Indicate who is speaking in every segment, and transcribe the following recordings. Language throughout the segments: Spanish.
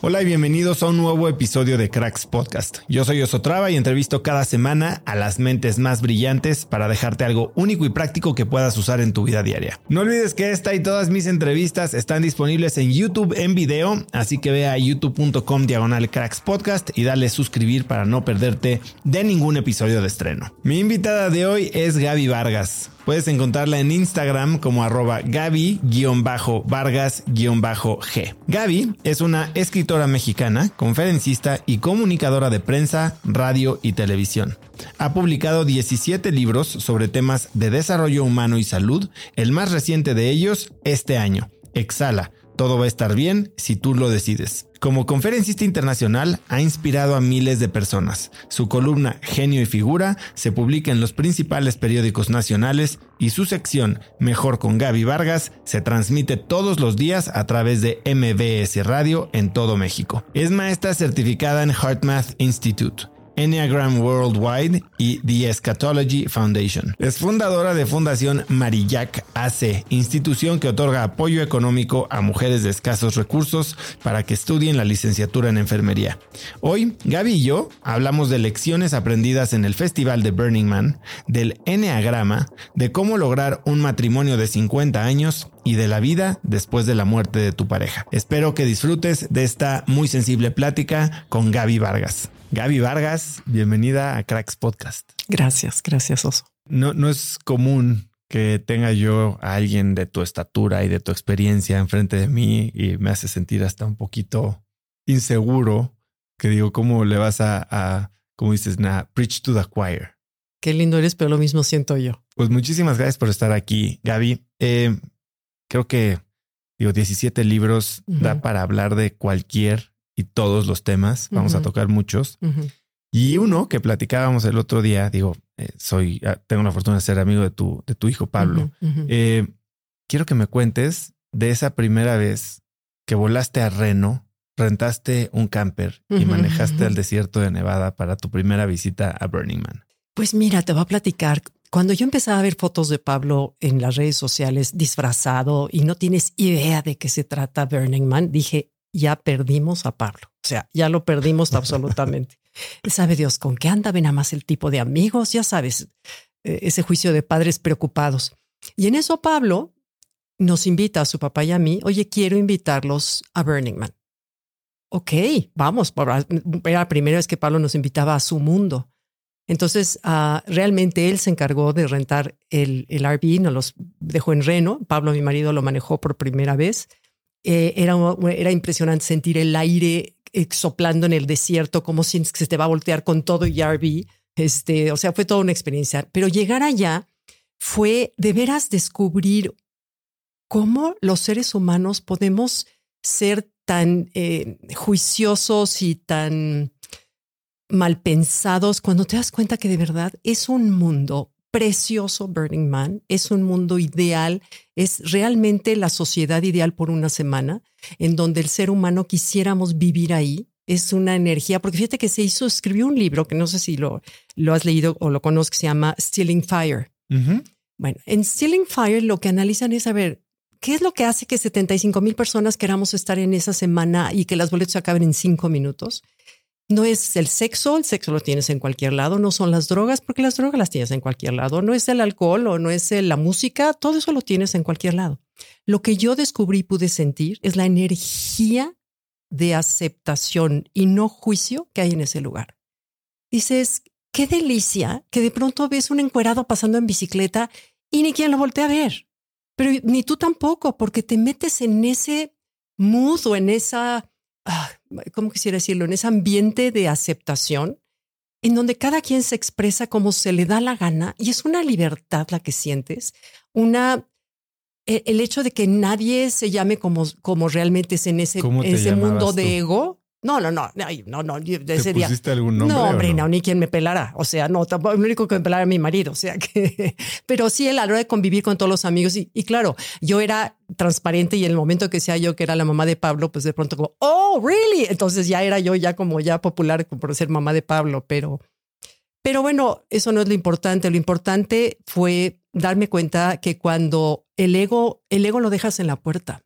Speaker 1: Hola y bienvenidos a un nuevo episodio de Cracks Podcast. Yo soy Osotrava y entrevisto cada semana a las mentes más brillantes para dejarte algo único y práctico que puedas usar en tu vida diaria. No olvides que esta y todas mis entrevistas están disponibles en YouTube en video, así que ve a youtube.com diagonal Cracks Podcast y dale suscribir para no perderte de ningún episodio de estreno. Mi invitada de hoy es Gaby Vargas. Puedes encontrarla en Instagram como arroba Gaby-Vargas-G. Gaby es una escritora mexicana, conferencista y comunicadora de prensa, radio y televisión. Ha publicado 17 libros sobre temas de desarrollo humano y salud, el más reciente de ellos este año, Exhala todo va a estar bien si tú lo decides. Como conferencista internacional ha inspirado a miles de personas. Su columna Genio y Figura se publica en los principales periódicos nacionales y su sección Mejor con Gaby Vargas se transmite todos los días a través de MBS Radio en todo México. Es maestra certificada en HeartMath Institute Enneagram Worldwide y The Eschatology Foundation. Es fundadora de Fundación Marillac AC, institución que otorga apoyo económico a mujeres de escasos recursos para que estudien la licenciatura en enfermería. Hoy, Gaby y yo hablamos de lecciones aprendidas en el Festival de Burning Man, del Enneagrama, de cómo lograr un matrimonio de 50 años y de la vida después de la muerte de tu pareja. Espero que disfrutes de esta muy sensible plática con Gaby Vargas. Gaby Vargas, bienvenida a Cracks Podcast.
Speaker 2: Gracias, gracias, Oso.
Speaker 1: No, no es común que tenga yo a alguien de tu estatura y de tu experiencia enfrente de mí y me hace sentir hasta un poquito inseguro que digo, ¿cómo le vas a, a como dices, na, preach to the choir?
Speaker 2: Qué lindo eres, pero lo mismo siento yo.
Speaker 1: Pues muchísimas gracias por estar aquí, Gaby. Eh, creo que, digo, 17 libros da para hablar de cualquier y todos los temas. Vamos a tocar muchos. Y uno que platicábamos el otro día, digo, eh, soy, ah, tengo la fortuna de ser amigo de tu, de tu hijo Pablo. Eh, quiero que me cuentes de esa primera vez que volaste a Reno, rentaste un camper y manejaste al desierto de Nevada para tu primera visita a Burning Man.
Speaker 2: Pues mira, te voy a platicar. Cuando yo empecé a ver fotos de Pablo en las redes sociales disfrazado y no tienes idea de qué se trata Burning Man, dije, ya perdimos a Pablo. O sea, ya lo perdimos absolutamente. Sabe Dios con qué anda, ven a más el tipo de amigos, ya sabes, eh, ese juicio de padres preocupados. Y en eso Pablo nos invita a su papá y a mí, oye, quiero invitarlos a Burning Man. ok, vamos. Era la primera vez que Pablo nos invitaba a su mundo. Entonces, uh, realmente él se encargó de rentar el, el RV, nos los dejó en Reno. Pablo, mi marido, lo manejó por primera vez. Eh, era, era impresionante sentir el aire eh, soplando en el desierto, como si se te va a voltear con todo y RV. Este, o sea, fue toda una experiencia. Pero llegar allá fue de veras descubrir cómo los seres humanos podemos ser tan eh, juiciosos y tan mal pensados cuando te das cuenta que de verdad es un mundo precioso Burning Man, es un mundo ideal, es realmente la sociedad ideal por una semana, en donde el ser humano quisiéramos vivir ahí. Es una energía, porque fíjate que se hizo, escribió un libro que no sé si lo, lo has leído o lo conozco, que se llama Stealing Fire. Bueno, en Stealing Fire lo que analizan es, a ver, ¿qué es lo que hace que 75 mil personas queramos estar en esa semana y que las boletos se acaben en cinco minutos? No es el sexo, el sexo lo tienes en cualquier lado, no son las drogas, porque las drogas las tienes en cualquier lado, no es el alcohol o no es la música, todo eso lo tienes en cualquier lado. Lo que yo descubrí y pude sentir es la energía de aceptación y no juicio que hay en ese lugar. Dices, qué delicia que de pronto ves un encuerado pasando en bicicleta y ni quien lo voltea a ver, pero ni tú tampoco, porque te metes en ese mood o en esa Ah, ¿cómo quisiera decirlo? En ese ambiente de aceptación, en donde cada quien se expresa como se le da la gana y es una libertad la que sientes, una e, el hecho de que nadie se llame como, como realmente es en ese, ese mundo de ego, no, no, no, no, no, de ese día.
Speaker 1: algún nombre?
Speaker 2: No, hombre, no? ni quien me pelara. O sea, no, tampoco, el único que me pelara era mi marido. O sea que, pero sí, a la hora de convivir con todos los amigos. Y, claro, yo era transparente y en el momento que sea yo que era la mamá de Pablo, pues de pronto como, oh, really? Entonces ya era yo ya como ya popular por ser mamá de Pablo, pero, pero bueno, eso no es lo importante. Lo importante fue darme cuenta que cuando el ego, el ego lo dejas en la puerta.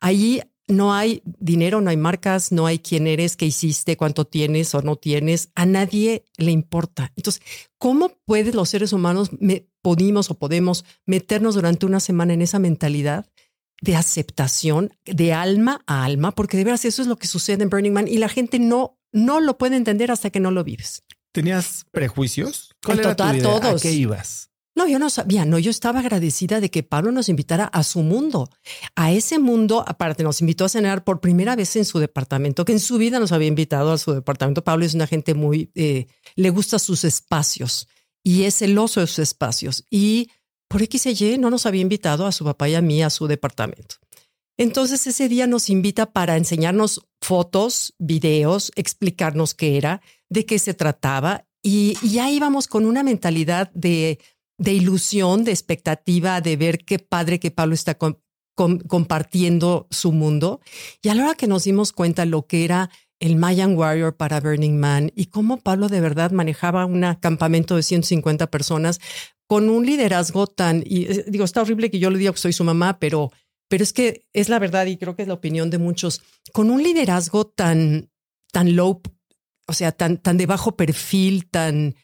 Speaker 2: Ahí no hay dinero, no hay marcas, no hay quién eres, qué hiciste, cuánto tienes o no tienes. A nadie le importa. Entonces, ¿cómo pueden los seres humanos, me, podemos o podemos meternos durante una semana en esa mentalidad de aceptación, de alma a alma? Porque de veras eso es lo que sucede en Burning Man y la gente no, no lo puede entender hasta que no lo vives.
Speaker 1: ¿Tenías prejuicios?
Speaker 2: ¿Cuál era total, todos.
Speaker 1: ¿A qué ibas?
Speaker 2: No, yo no sabía, no, yo estaba agradecida de que Pablo nos invitara a su mundo, a ese mundo, aparte nos invitó a cenar por primera vez en su departamento, que en su vida nos había invitado a su departamento. Pablo es una gente muy, eh, le gusta sus espacios y es celoso de sus espacios y por X y no nos había invitado a su papá y a mí a su departamento. Entonces ese día nos invita para enseñarnos fotos, videos, explicarnos qué era, de qué se trataba y, y ya íbamos con una mentalidad de de ilusión, de expectativa, de ver qué padre que Pablo está compartiendo su mundo. Y a la hora que nos dimos cuenta lo que era el Mayan Warrior para Burning Man y cómo Pablo de verdad manejaba un campamento de 150 personas con un liderazgo tan, y eh, digo, está horrible que yo le diga que soy su mamá, pero, pero es que es la verdad y creo que es la opinión de muchos, con un liderazgo tan, tan low, o sea, tan, tan de bajo perfil, tan,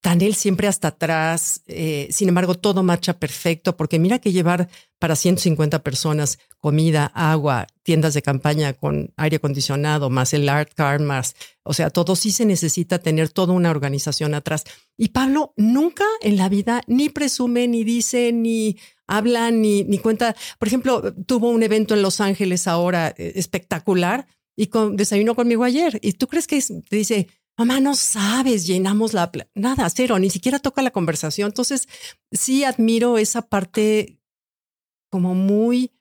Speaker 2: tan él siempre hasta atrás. Eh, sin embargo, todo marcha perfecto porque mira que llevar para 150 personas comida, agua, tiendas de campaña con aire acondicionado, más el art car, más, o sea, todo sí se necesita tener toda una organización atrás. Y Pablo nunca en la vida ni presume, ni dice, ni habla, ni, ni cuenta. Por ejemplo, tuvo un evento en Los Ángeles ahora eh, espectacular y con, desayunó conmigo ayer. ¿Y tú crees que dice, mamá, no sabes, llenamos la... Nada, cero, ni siquiera toca la conversación. Entonces, sí admiro esa parte como muy,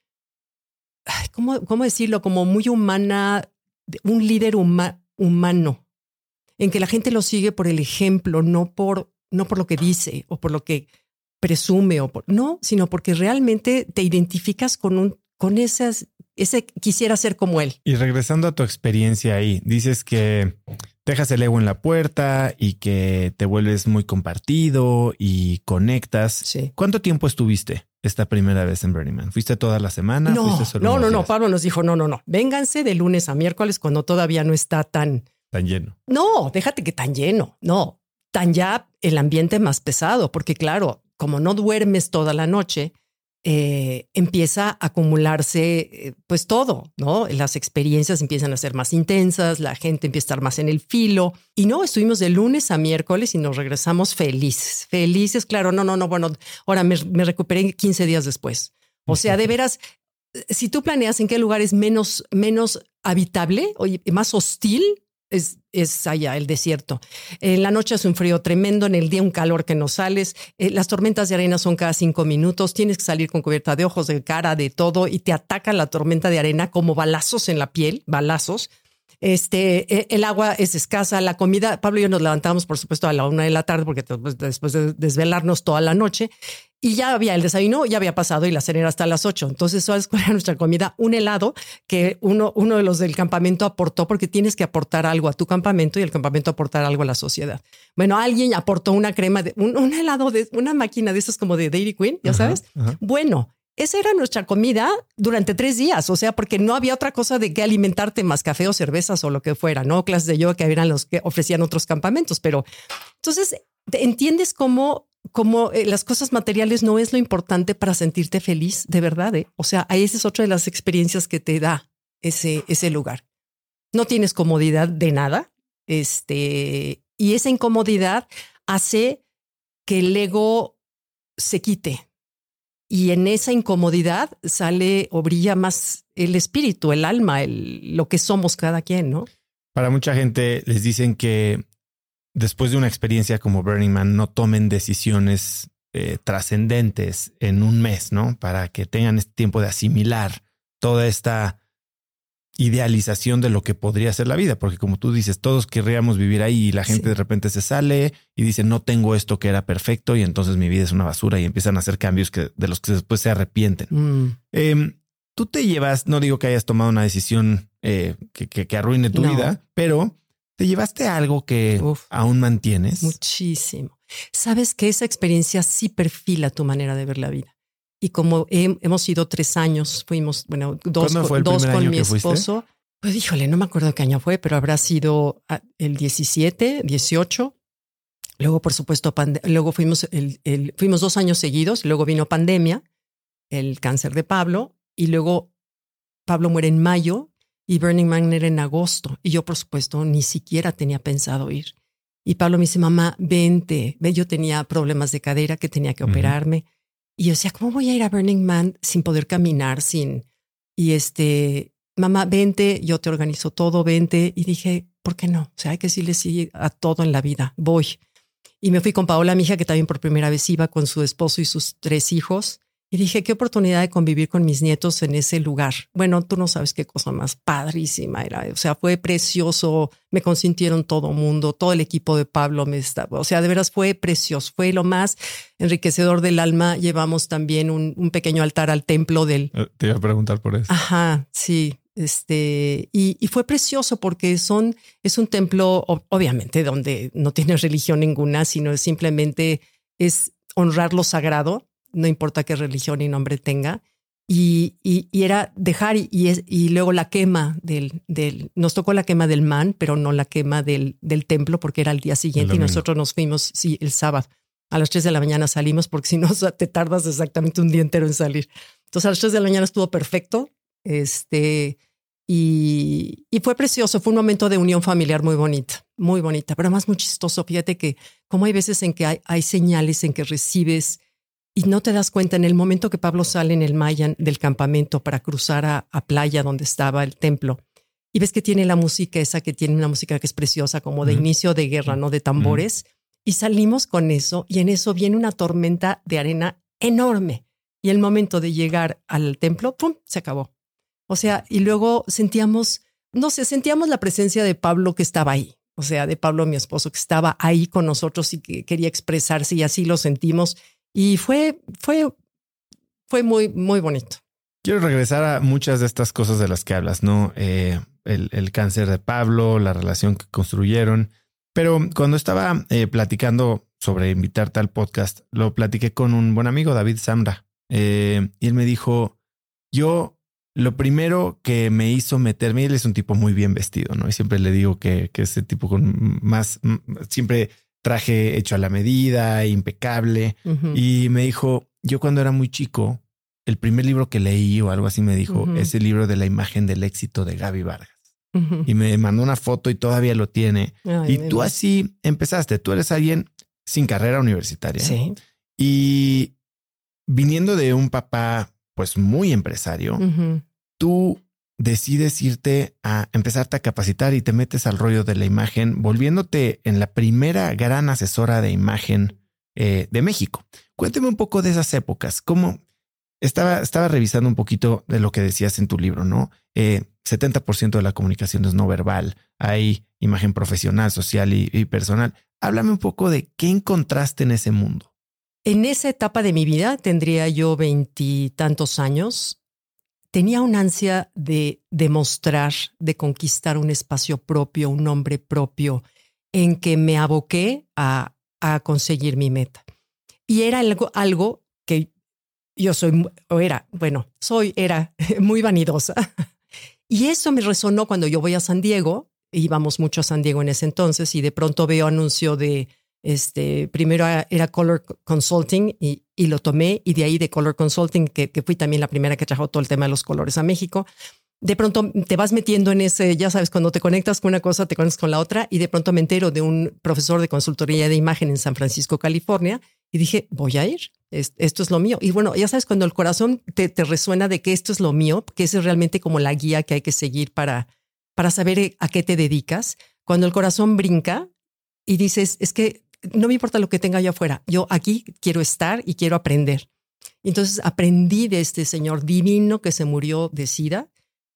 Speaker 2: ¿cómo, cómo decirlo? Como muy humana, un líder humano, en que la gente lo sigue por el ejemplo, no por, no por lo que dice o por lo que presume o no, sino porque realmente te identificas con un, con esas, ese quisiera ser como él.
Speaker 1: Y regresando a tu experiencia ahí, dices que dejas el ego en la puerta y que te vuelves muy compartido y conectas.
Speaker 2: Sí.
Speaker 1: ¿Cuánto tiempo estuviste esta primera vez en Burning Man? ¿Fuiste toda la semana?
Speaker 2: No, no, no, no. Pablo nos dijo, no, no, no. Vénganse de lunes a miércoles cuando todavía no está tan...
Speaker 1: Tan lleno.
Speaker 2: No, déjate que tan lleno. No, tan ya el ambiente más pesado, porque claro, como no duermes toda la noche, eh, empieza a acumularse eh, pues todo, ¿no? Las experiencias empiezan a ser más intensas, la gente empieza a estar más en el filo. Y no, estuvimos de lunes a miércoles y nos regresamos felices, felices, claro, no, no, no, bueno, ahora me, me recuperé 15 días después. O sea, de veras, si tú planeas en qué lugar es menos, menos habitable o más hostil, es, es, allá, el desierto. En la noche hace un frío tremendo, en el día un calor que no sales. Eh, las tormentas de arena son cada cinco minutos. Tienes que salir con cubierta de ojos, de cara, de todo, y te ataca la tormenta de arena como balazos en la piel, balazos. Este, e, el agua es escasa, la comida. Pablo y yo nos levantamos, por supuesto, a la una de la tarde, porque después de desvelarnos toda la noche, y ya había el desayuno, ya había pasado y la cena era hasta las ocho. Entonces, ¿sabes cuál era nuestra comida? Un helado que uno, uno de los del campamento aportó, porque tienes que aportar algo a tu campamento y el campamento aportar algo a la sociedad. Bueno, alguien aportó una crema de un, helado de una máquina de esas como de Dairy Queen, ya sabes. Bueno, esa era nuestra comida durante tres días, o sea, porque no había otra cosa de que alimentarte más café o cervezas o lo que fuera, no clases de yoga que eran los que ofrecían otros campamentos, pero entonces entiendes cómo, cómo eh, las cosas materiales no es lo importante para sentirte feliz de verdad. ¿eh? O sea, esa es otra de las experiencias que te da ese, ese lugar. No tienes comodidad de nada, este, y esa incomodidad hace que el ego se quite y en esa incomodidad sale o brilla más el espíritu, el alma, el, lo que somos cada quien, ¿no?
Speaker 1: Para mucha gente les dicen que después de una experiencia como Burning Man no tomen decisiones eh, trascendentes en un mes, ¿no? Para que tengan este tiempo de asimilar toda esta idealización de lo que podría ser la vida, porque como tú dices, todos querríamos vivir ahí y la gente de repente se sale y dice, no tengo esto que era perfecto y entonces mi vida es una basura y empiezan a hacer cambios que, de los que después se arrepienten. Mm. Em, tú te llevas, no digo que hayas tomado una decisión eh, que, arruine tu vida, pero te llevaste algo que aún mantienes.
Speaker 2: Muchísimo. Sabes que esa experiencia sí perfila tu manera de ver la vida. Y como hemos sido tres años, fuimos, bueno, dos, dos con mi esposo. Pues híjole, no me acuerdo qué año fue, pero habrá sido ah, el 17, 18. Luego, por supuesto, luego fuimos, el, el, fuimos dos años seguidos, luego vino pandemia, el cáncer de Pablo, y luego Pablo muere en mayo y Burning Man era en agosto. Y yo, por supuesto, ni siquiera tenía pensado ir. Y Pablo me dice, mamá, vente. Ve, yo tenía problemas de cadera que tenía que operarme. Y yo decía, ¿cómo voy a ir a Burning Man sin poder caminar, sin... Y este, mamá, vente, yo te organizo todo, vente. Y dije, ¿por qué no? O sea, hay que decirle sí a todo en la vida, voy. Y me fui con Paola, mi hija, que también por primera vez iba con su esposo y sus tres hijos. Y dije, qué oportunidad de convivir con mis nietos en ese lugar. Bueno, tú no sabes qué cosa más padrísima era. O sea, fue precioso. Me consintieron todo mundo, todo el equipo de Pablo me estaba. O sea, de veras fue precioso. Fue lo más enriquecedor del alma. Llevamos también un, un pequeño altar al templo del.
Speaker 1: Eh, te iba a preguntar por eso.
Speaker 2: Ajá, sí. Este, y, y, fue precioso porque son, es un templo, obviamente, donde no tiene religión ninguna, sino simplemente es honrar lo sagrado no importa qué religión y nombre tenga. Y, y, era dejar y, y, luego la quema del, del, nos tocó la quema del man, pero no la quema del, del templo porque era el día siguiente y nosotros nos fuimos, sí, el sábado. A las 3 de la mañana salimos porque si no te tardas exactamente un día entero en salir. Entonces a las 3 de la mañana estuvo perfecto. Este, y, y, fue precioso, fue un momento de unión familiar muy bonita, muy bonita, pero más muy chistoso. Fíjate que como hay veces en que hay, hay señales en que recibes y no te das cuenta en el momento que Pablo sale en el Mayan del campamento para cruzar a, playa donde estaba el templo y ves que tiene la música esa que tiene una música que es preciosa como de inicio de guerra, ¿no? De tambores. Y salimos con eso y en eso viene una tormenta de arena enorme. Y el momento de llegar al templo, ¡pum!, se acabó. O sea, y luego sentíamos, no sé, sentíamos la presencia de Pablo que estaba ahí. O sea, de Pablo, mi esposo, que estaba ahí con nosotros y que quería expresarse y así lo sentimos. Y fue, fue, fue muy, muy bonito.
Speaker 1: Quiero regresar a muchas de estas cosas de las que hablas, ¿no? Eh, el, cáncer de Pablo, la relación que construyeron. Pero cuando estaba eh, platicando sobre invitarte al podcast, lo platiqué con un buen amigo, David Samra. Eh, y él me dijo, yo lo primero que me hizo meterme, él es un tipo muy bien vestido, ¿no? Y siempre le digo que, que ese tipo con más, siempre traje hecho a la medida, impecable. Y me dijo, yo cuando era muy chico, el primer libro que leí o algo así me dijo, es el libro de la imagen del éxito de Gaby Vargas. Y me mandó una foto y todavía lo tiene. y tú así empezaste, tú eres alguien sin carrera universitaria.
Speaker 2: Sí.
Speaker 1: Y viniendo de un papá pues muy empresario, tú decides irte a empezarte a capacitar y te metes al rollo de la imagen, volviéndote en la primera gran asesora de imagen eh, de México. Cuénteme un poco de esas épocas, cómo estaba, estaba revisando un poquito de lo que decías en tu libro, ¿no? 70% eh, de la comunicación es no verbal, hay imagen profesional, social y personal. Háblame un poco de qué encontraste en ese mundo.
Speaker 2: En esa etapa de mi vida, tendría yo veintitantos años, tenía una ansia de demostrar, de conquistar un espacio propio, un nombre propio, en que me aboqué a, conseguir mi meta. Y era algo, algo que yo soy, o era, bueno, soy, era muy vanidosa. Y eso me resonó cuando yo voy a San Diego, íbamos mucho a San Diego en ese entonces, y de pronto veo anuncio de este, primero era Color Consulting y, y, lo tomé y de ahí de Color Consulting, que, que, fui también la primera que trajo todo el tema de los colores a México. De pronto te vas metiendo en ese, ya sabes, cuando te conectas con una cosa, te conectas con la otra y de pronto me entero de un profesor de consultoría de imagen en San Francisco, California y dije, voy a ir, esto es lo mío. Y bueno, ya sabes, cuando el corazón te, te resuena de que esto es lo mío, que es realmente como la guía que hay que seguir para, para saber a qué te dedicas, cuando el corazón brinca y dices, es que no me importa lo que tenga yo afuera, yo aquí quiero estar y quiero aprender. Entonces aprendí de este señor divino que se murió de SIDA,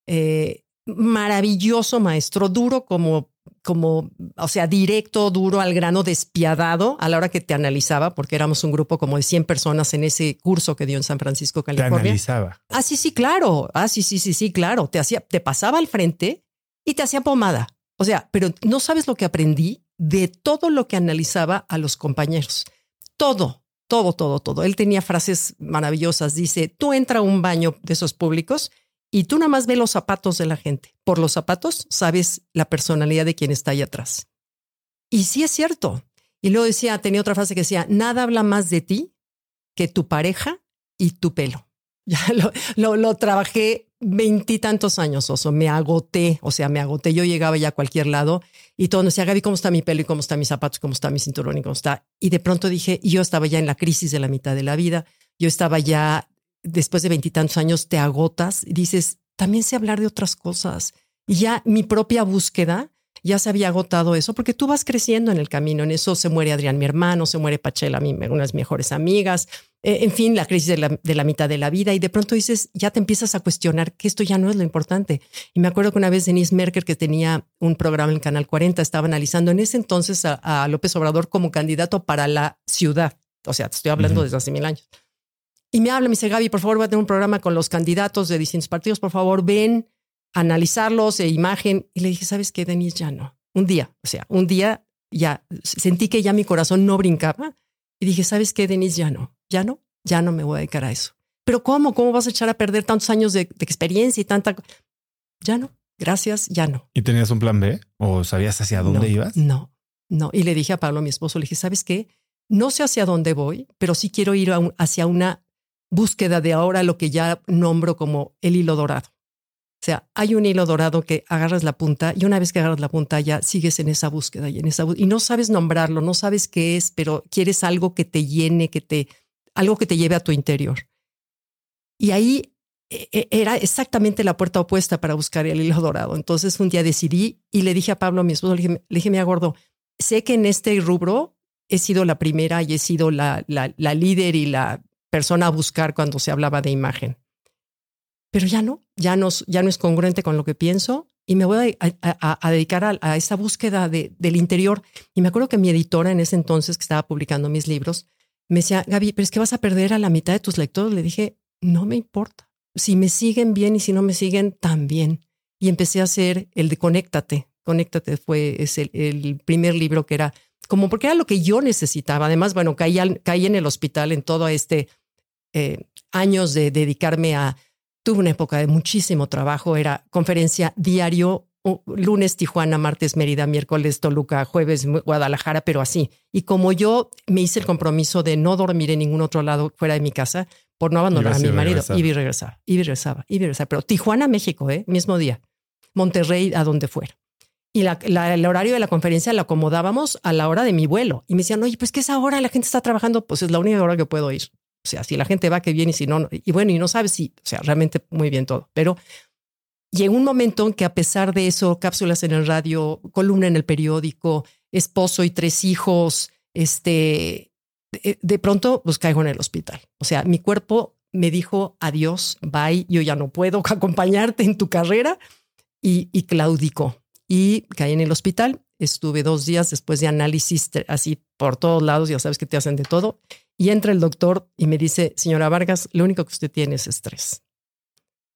Speaker 2: eh, maravilloso maestro, duro como, como, o sea, directo, duro al grano, despiadado a la hora que te analizaba, porque éramos un grupo como de 100 personas en ese curso que dio en San Francisco, California.
Speaker 1: Te analizaba.
Speaker 2: Ah, sí, sí, claro. Ah, sí, sí, sí, sí, claro. Te hacía, te pasaba al frente y te hacía pomada. O sea, pero no sabes lo que aprendí de todo lo que analizaba a los compañeros. Todo, todo, todo, todo. Él tenía frases maravillosas. Dice, tú entra a un baño de esos públicos y tú nada más ves los zapatos de la gente. Por los zapatos sabes la personalidad de quien está ahí atrás. Y sí es cierto. Y luego decía, tenía otra frase que decía, nada habla más de ti que tu pareja y tu pelo. Ya lo, lo trabajé veintitantos años, Oso, me agoté, o sea, me agoté. Yo llegaba ya a cualquier lado y todo decía, Gaby, ¿cómo está mi pelo y cómo están mis zapatos, cómo está mi cinturón y cómo está? Y de pronto dije, yo estaba ya en la crisis de la mitad de la vida, yo estaba ya, después de veintitantos años, te agotas y dices, también sé hablar de otras cosas. Y ya mi propia búsqueda ya se había agotado eso, porque tú vas creciendo en el camino. En eso se muere Adrián, mi hermano, se muere Pachela, mi, una de mis mejores amigas. Eh, en fin, la crisis de la, de la, mitad de la vida. Y de pronto dices, ya te empiezas a cuestionar que esto ya no es lo importante. Y me acuerdo que una vez Denise Merker, que tenía un programa en Canal 40, estaba analizando en ese entonces a, López Obrador como candidato para la ciudad. O sea, te estoy hablando desde hace mil años. Y me habla, me dice, Gaby, por favor, voy a tener un programa con los candidatos de distintos partidos. Por favor, ven analizarlos e imagen. Y le dije, ¿sabes qué, Denise? Ya no. Un día, o sea, un día ya sentí que ya mi corazón no brincaba y dije, ¿sabes qué, Denise? Ya no, ya no, ya no me voy a dedicar a eso. Pero ¿cómo? ¿Cómo vas a echar a perder tantos años de, experiencia y tanta... Ya no, gracias, ya no.
Speaker 1: ¿Y tenías un plan B o sabías hacia dónde ibas?
Speaker 2: No, no. Y le dije a Pablo, mi esposo, le dije, ¿sabes qué? No sé hacia dónde voy, pero sí quiero ir hacia una búsqueda de ahora lo que ya nombro como el hilo dorado. O sea, hay un hilo dorado que agarras la punta y una vez que agarras la punta ya sigues en esa búsqueda y en esa y no sabes nombrarlo, no sabes qué es, pero quieres algo que te llene, que te algo que te lleve a tu interior. Y ahí e, e, era exactamente la puerta opuesta para buscar el hilo dorado. Entonces un día decidí y le dije a Pablo, mi esposo, le dije, le mira gordo, sé que en este rubro he sido la primera y he sido la, la, líder y la persona a buscar cuando se hablaba de imagen pero ya no, ya no, ya no es congruente con lo que pienso y me voy a, dedicar a, esa búsqueda de, del interior. Y me acuerdo que mi editora en ese entonces, que estaba publicando mis libros, me decía, Gaby, pero es que vas a perder a la mitad de tus lectores. Le dije, no me importa. Si me siguen bien y si no me siguen, también. Y empecé a hacer el de Conéctate. Conéctate fue es el, primer libro que era como porque era lo que yo necesitaba. Además, bueno, caí, caí en el hospital en todo este eh, años de dedicarme a Tuve una época de muchísimo trabajo, era conferencia diario, lunes Tijuana, martes Mérida, miércoles Toluca, jueves Guadalajara, pero así. Y como yo me hice el compromiso de no dormir en ningún otro lado fuera de mi casa, por no abandonar a mi marido. Iba y regresaba, iba y regresaba, iba y regresaba. Pero Tijuana, México, ¿eh? mismo día. Monterrey, a donde fuera. Y la- la- el horario de la conferencia lo acomodábamos a la hora de mi vuelo. Y me decían, oye, pues que esa hora la gente está trabajando, pues es la única hora que puedo ir. O sea, si la gente va, que bien, y si no, no. y bueno, y no sabes si, o sea, realmente muy bien todo. Pero llegó un momento en que a pesar de eso, cápsulas en el radio, columna en el periódico, esposo y tres hijos, este, de, pronto pues caigo en el hospital. O sea, mi cuerpo me dijo adiós, bye, yo ya no puedo acompañarte en tu carrera y, y claudicó. Y caí en el hospital, estuve dos días después de análisis así por todos lados, ya sabes que te hacen de todo. Y entra el doctor y me dice, señora Vargas, lo único que usted tiene es estrés.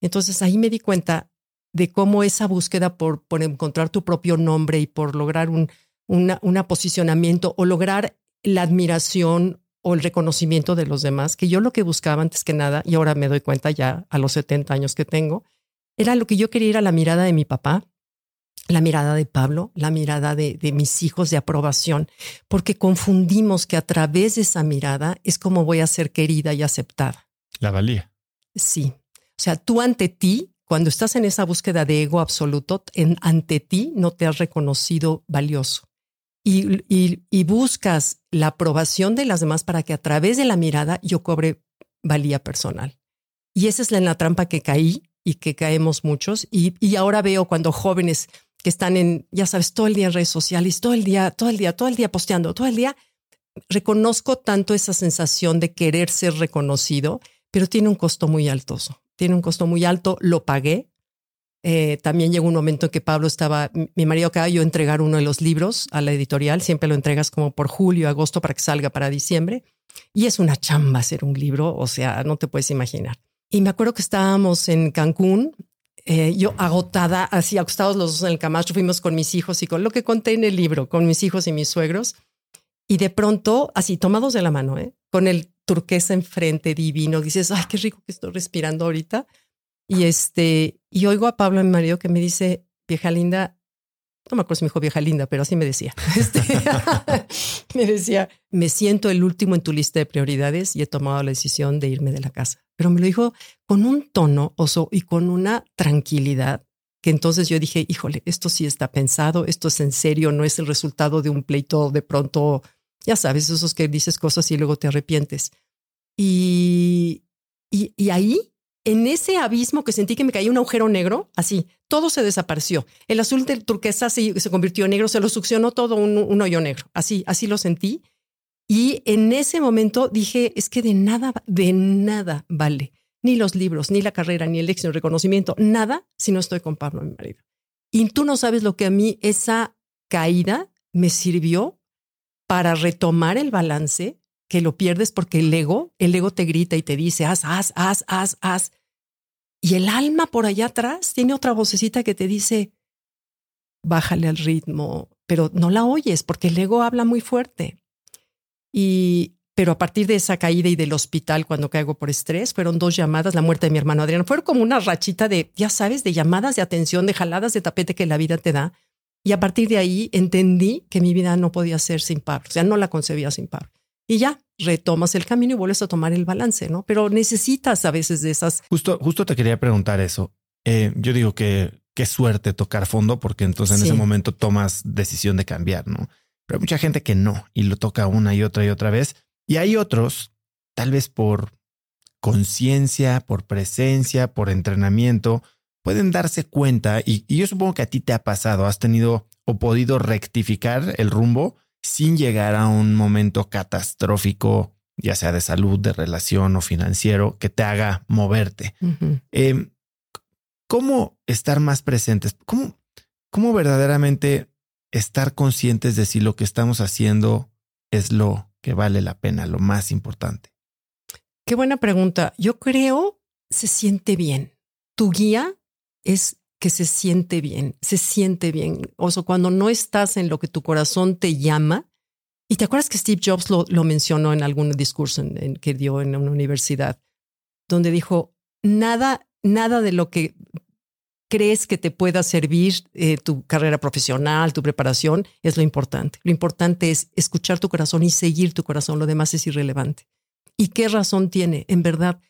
Speaker 2: Entonces ahí me di cuenta de cómo esa búsqueda por, por encontrar tu propio nombre y por lograr un una, una posicionamiento o lograr la admiración o el reconocimiento de los demás, que yo lo que buscaba antes que nada, y ahora me doy cuenta ya a los 70 años que tengo, era lo que yo quería ir a la mirada de mi papá, la mirada de Pablo, la mirada de, de mis hijos de aprobación, porque confundimos que a través de esa mirada es como voy a ser querida y aceptada.
Speaker 1: La valía.
Speaker 2: Sí. O sea, tú ante ti, cuando estás en esa búsqueda de ego absoluto, en, ante ti no te has reconocido valioso. Y, buscas la aprobación de las demás para que a través de la mirada yo cobre valía personal. Y esa es la, en la trampa que caí y que caemos muchos. Y, y ahora veo cuando jóvenes que están en, ya sabes, todo el día en redes sociales, todo el día, todo el día, todo el día posteando, todo el día, reconozco tanto esa sensación de querer ser reconocido, pero tiene un costo muy alto. Tiene un costo muy alto, lo pagué. Eh, también llegó un momento en que Pablo estaba, mi marido acaba yo entregar uno de los libros a la editorial, siempre lo entregas como por julio, agosto para que salga para diciembre. Y es una chamba hacer un libro, o sea, no te puedes imaginar. Y me acuerdo que estábamos en Cancún, eh, yo agotada, así acostados los dos en el camastro, fuimos con mis hijos y con lo que conté en el libro, con mis hijos y mis suegros. Y de pronto, así tomados de la mano, ¿eh? con el turquesa enfrente divino, dices, ay, qué rico que estoy respirando ahorita. Y este, y oigo a Pablo, mi marido, que me dice, vieja linda, no me acuerdo si me dijo vieja linda, pero así me decía. Este, me decía, me siento el último en tu lista de prioridades y he tomado la decisión de irme de la casa. Pero me lo dijo con un tono oso y con una tranquilidad que entonces yo dije, híjole, esto sí está pensado, esto es en serio, no es el resultado de un pleito de pronto, ya sabes, esos que dices cosas y luego te arrepientes. Y, y, y ahí en ese abismo que sentí que me caía un agujero negro, así, todo se desapareció. El azul del turquesa se, se convirtió en negro, se lo succionó todo un, un, hoyo negro. Así, así lo sentí. Y en ese momento dije, es que de nada, de nada vale. Ni los libros, ni la carrera, ni el éxito, el reconocimiento, nada si no estoy con Pablo, mi marido. Y tú no sabes lo que a mí esa caída me sirvió para retomar el balance que lo pierdes porque el ego, el ego te grita y te dice, haz, haz, haz, haz, haz. Y el alma por allá atrás tiene otra vocecita que te dice, bájale al ritmo, pero no la oyes porque el ego habla muy fuerte. Y, pero a partir de esa caída y del hospital cuando caigo por estrés, fueron dos llamadas, la muerte de mi hermano Adrián, fueron como una rachita de, ya sabes, de llamadas de atención, de jaladas de tapete que la vida te da. Y a partir de ahí entendí que mi vida no podía ser sin Pablo, o sea, no la concebía sin Pablo y ya retomas el camino y vuelves a tomar el balance, ¿no? Pero necesitas a veces de esas.
Speaker 1: Justo, justo te quería preguntar eso. Eh, yo digo que qué suerte tocar fondo, porque entonces en
Speaker 2: Sí.
Speaker 1: ese momento tomas decisión de cambiar, ¿no? Pero hay mucha gente que no y lo toca una y otra y otra vez. Y hay otros, tal vez por conciencia, por presencia, por entrenamiento, pueden darse cuenta y, y yo supongo que a ti te ha pasado, has tenido o podido rectificar el rumbo sin llegar a un momento catastrófico, ya sea de salud, de relación o financiero, que te haga moverte. Eh, ¿Cómo estar más presentes? ¿Cómo, ¿Cómo verdaderamente estar conscientes de si lo que estamos haciendo es lo que vale la pena, lo más importante?
Speaker 2: Qué buena pregunta. Yo creo se siente bien. Tu guía es que se siente bien, se siente bien. O cuando no estás en lo que tu corazón te llama. Y te acuerdas que Steve Jobs lo, lo mencionó en algún discurso en- que dio en una universidad, donde dijo, nada, nada de lo que crees que te pueda servir eh, tu carrera profesional, tu preparación, es lo importante. Lo importante es escuchar tu corazón y seguir tu corazón. Lo demás es irrelevante. ¿Y qué razón tiene? En verdad,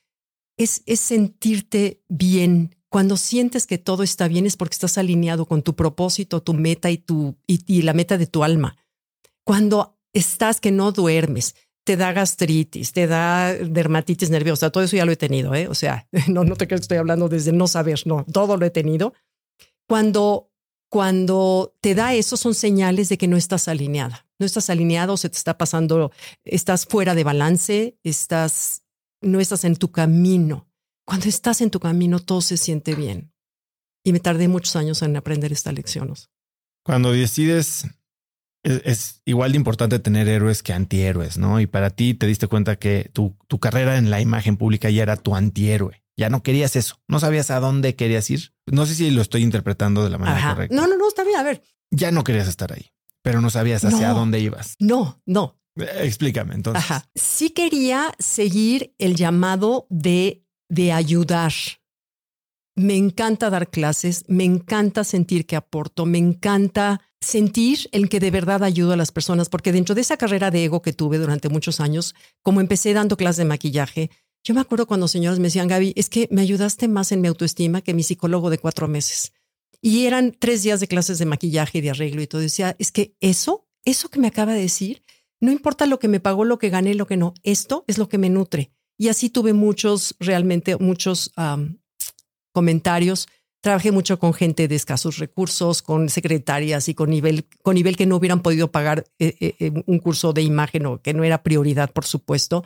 Speaker 2: es, es sentirte bien. Cuando sientes que todo está bien es porque estás alineado con tu propósito, tu meta y, tu, y, la meta de tu alma. Cuando estás que no duermes, te da gastritis, te da dermatitis nerviosa, todo eso ya lo he tenido, ¿eh? O sea, no, no te crees que estoy hablando desde no saber, no, todo lo he tenido. Cuando, cuando te da eso son señales de que no estás alineada, no estás alineado, se te está pasando, estás fuera de balance, estás, no estás en tu camino. Cuando estás en tu camino, todo se siente bien. Y me tardé muchos años en aprender esta lección.
Speaker 1: Cuando decides es, igual de importante tener héroes que antihéroes, ¿no? Y para ti te diste cuenta que tu, tu carrera en la imagen pública ya era tu antihéroe. Ya no querías eso. No sabías a dónde querías ir. No sé si lo estoy interpretando de la manera correcta.
Speaker 2: No, no, no, está bien. A ver.
Speaker 1: Ya no querías estar ahí, pero no sabías hacia dónde ibas.
Speaker 2: No, no.
Speaker 1: Eh, explícame entonces. Ajá.
Speaker 2: Sí quería seguir el llamado de, de ayudar, me encanta dar clases, me encanta sentir que aporto, me encanta sentir el que de verdad ayudo a las personas, porque dentro de esa carrera de ego que tuve durante muchos años, como empecé dando clases de maquillaje, yo me acuerdo cuando señores me decían, Gaby, es que me ayudaste más en mi autoestima que mi psicólogo de cuatro meses. Y eran tres días de clases de maquillaje y de arreglo y todo. Decía, es que eso, eso que me acaba de decir, no importa lo que me pagó, lo que gané, lo que no, esto es lo que me nutre. Y así tuve muchos, realmente muchos comentarios. Trabajé mucho con gente de escasos recursos, con secretarias y con nivel, con nivel que no hubieran podido pagar eh, eh, eh, un curso de imagen o que no era prioridad, por supuesto.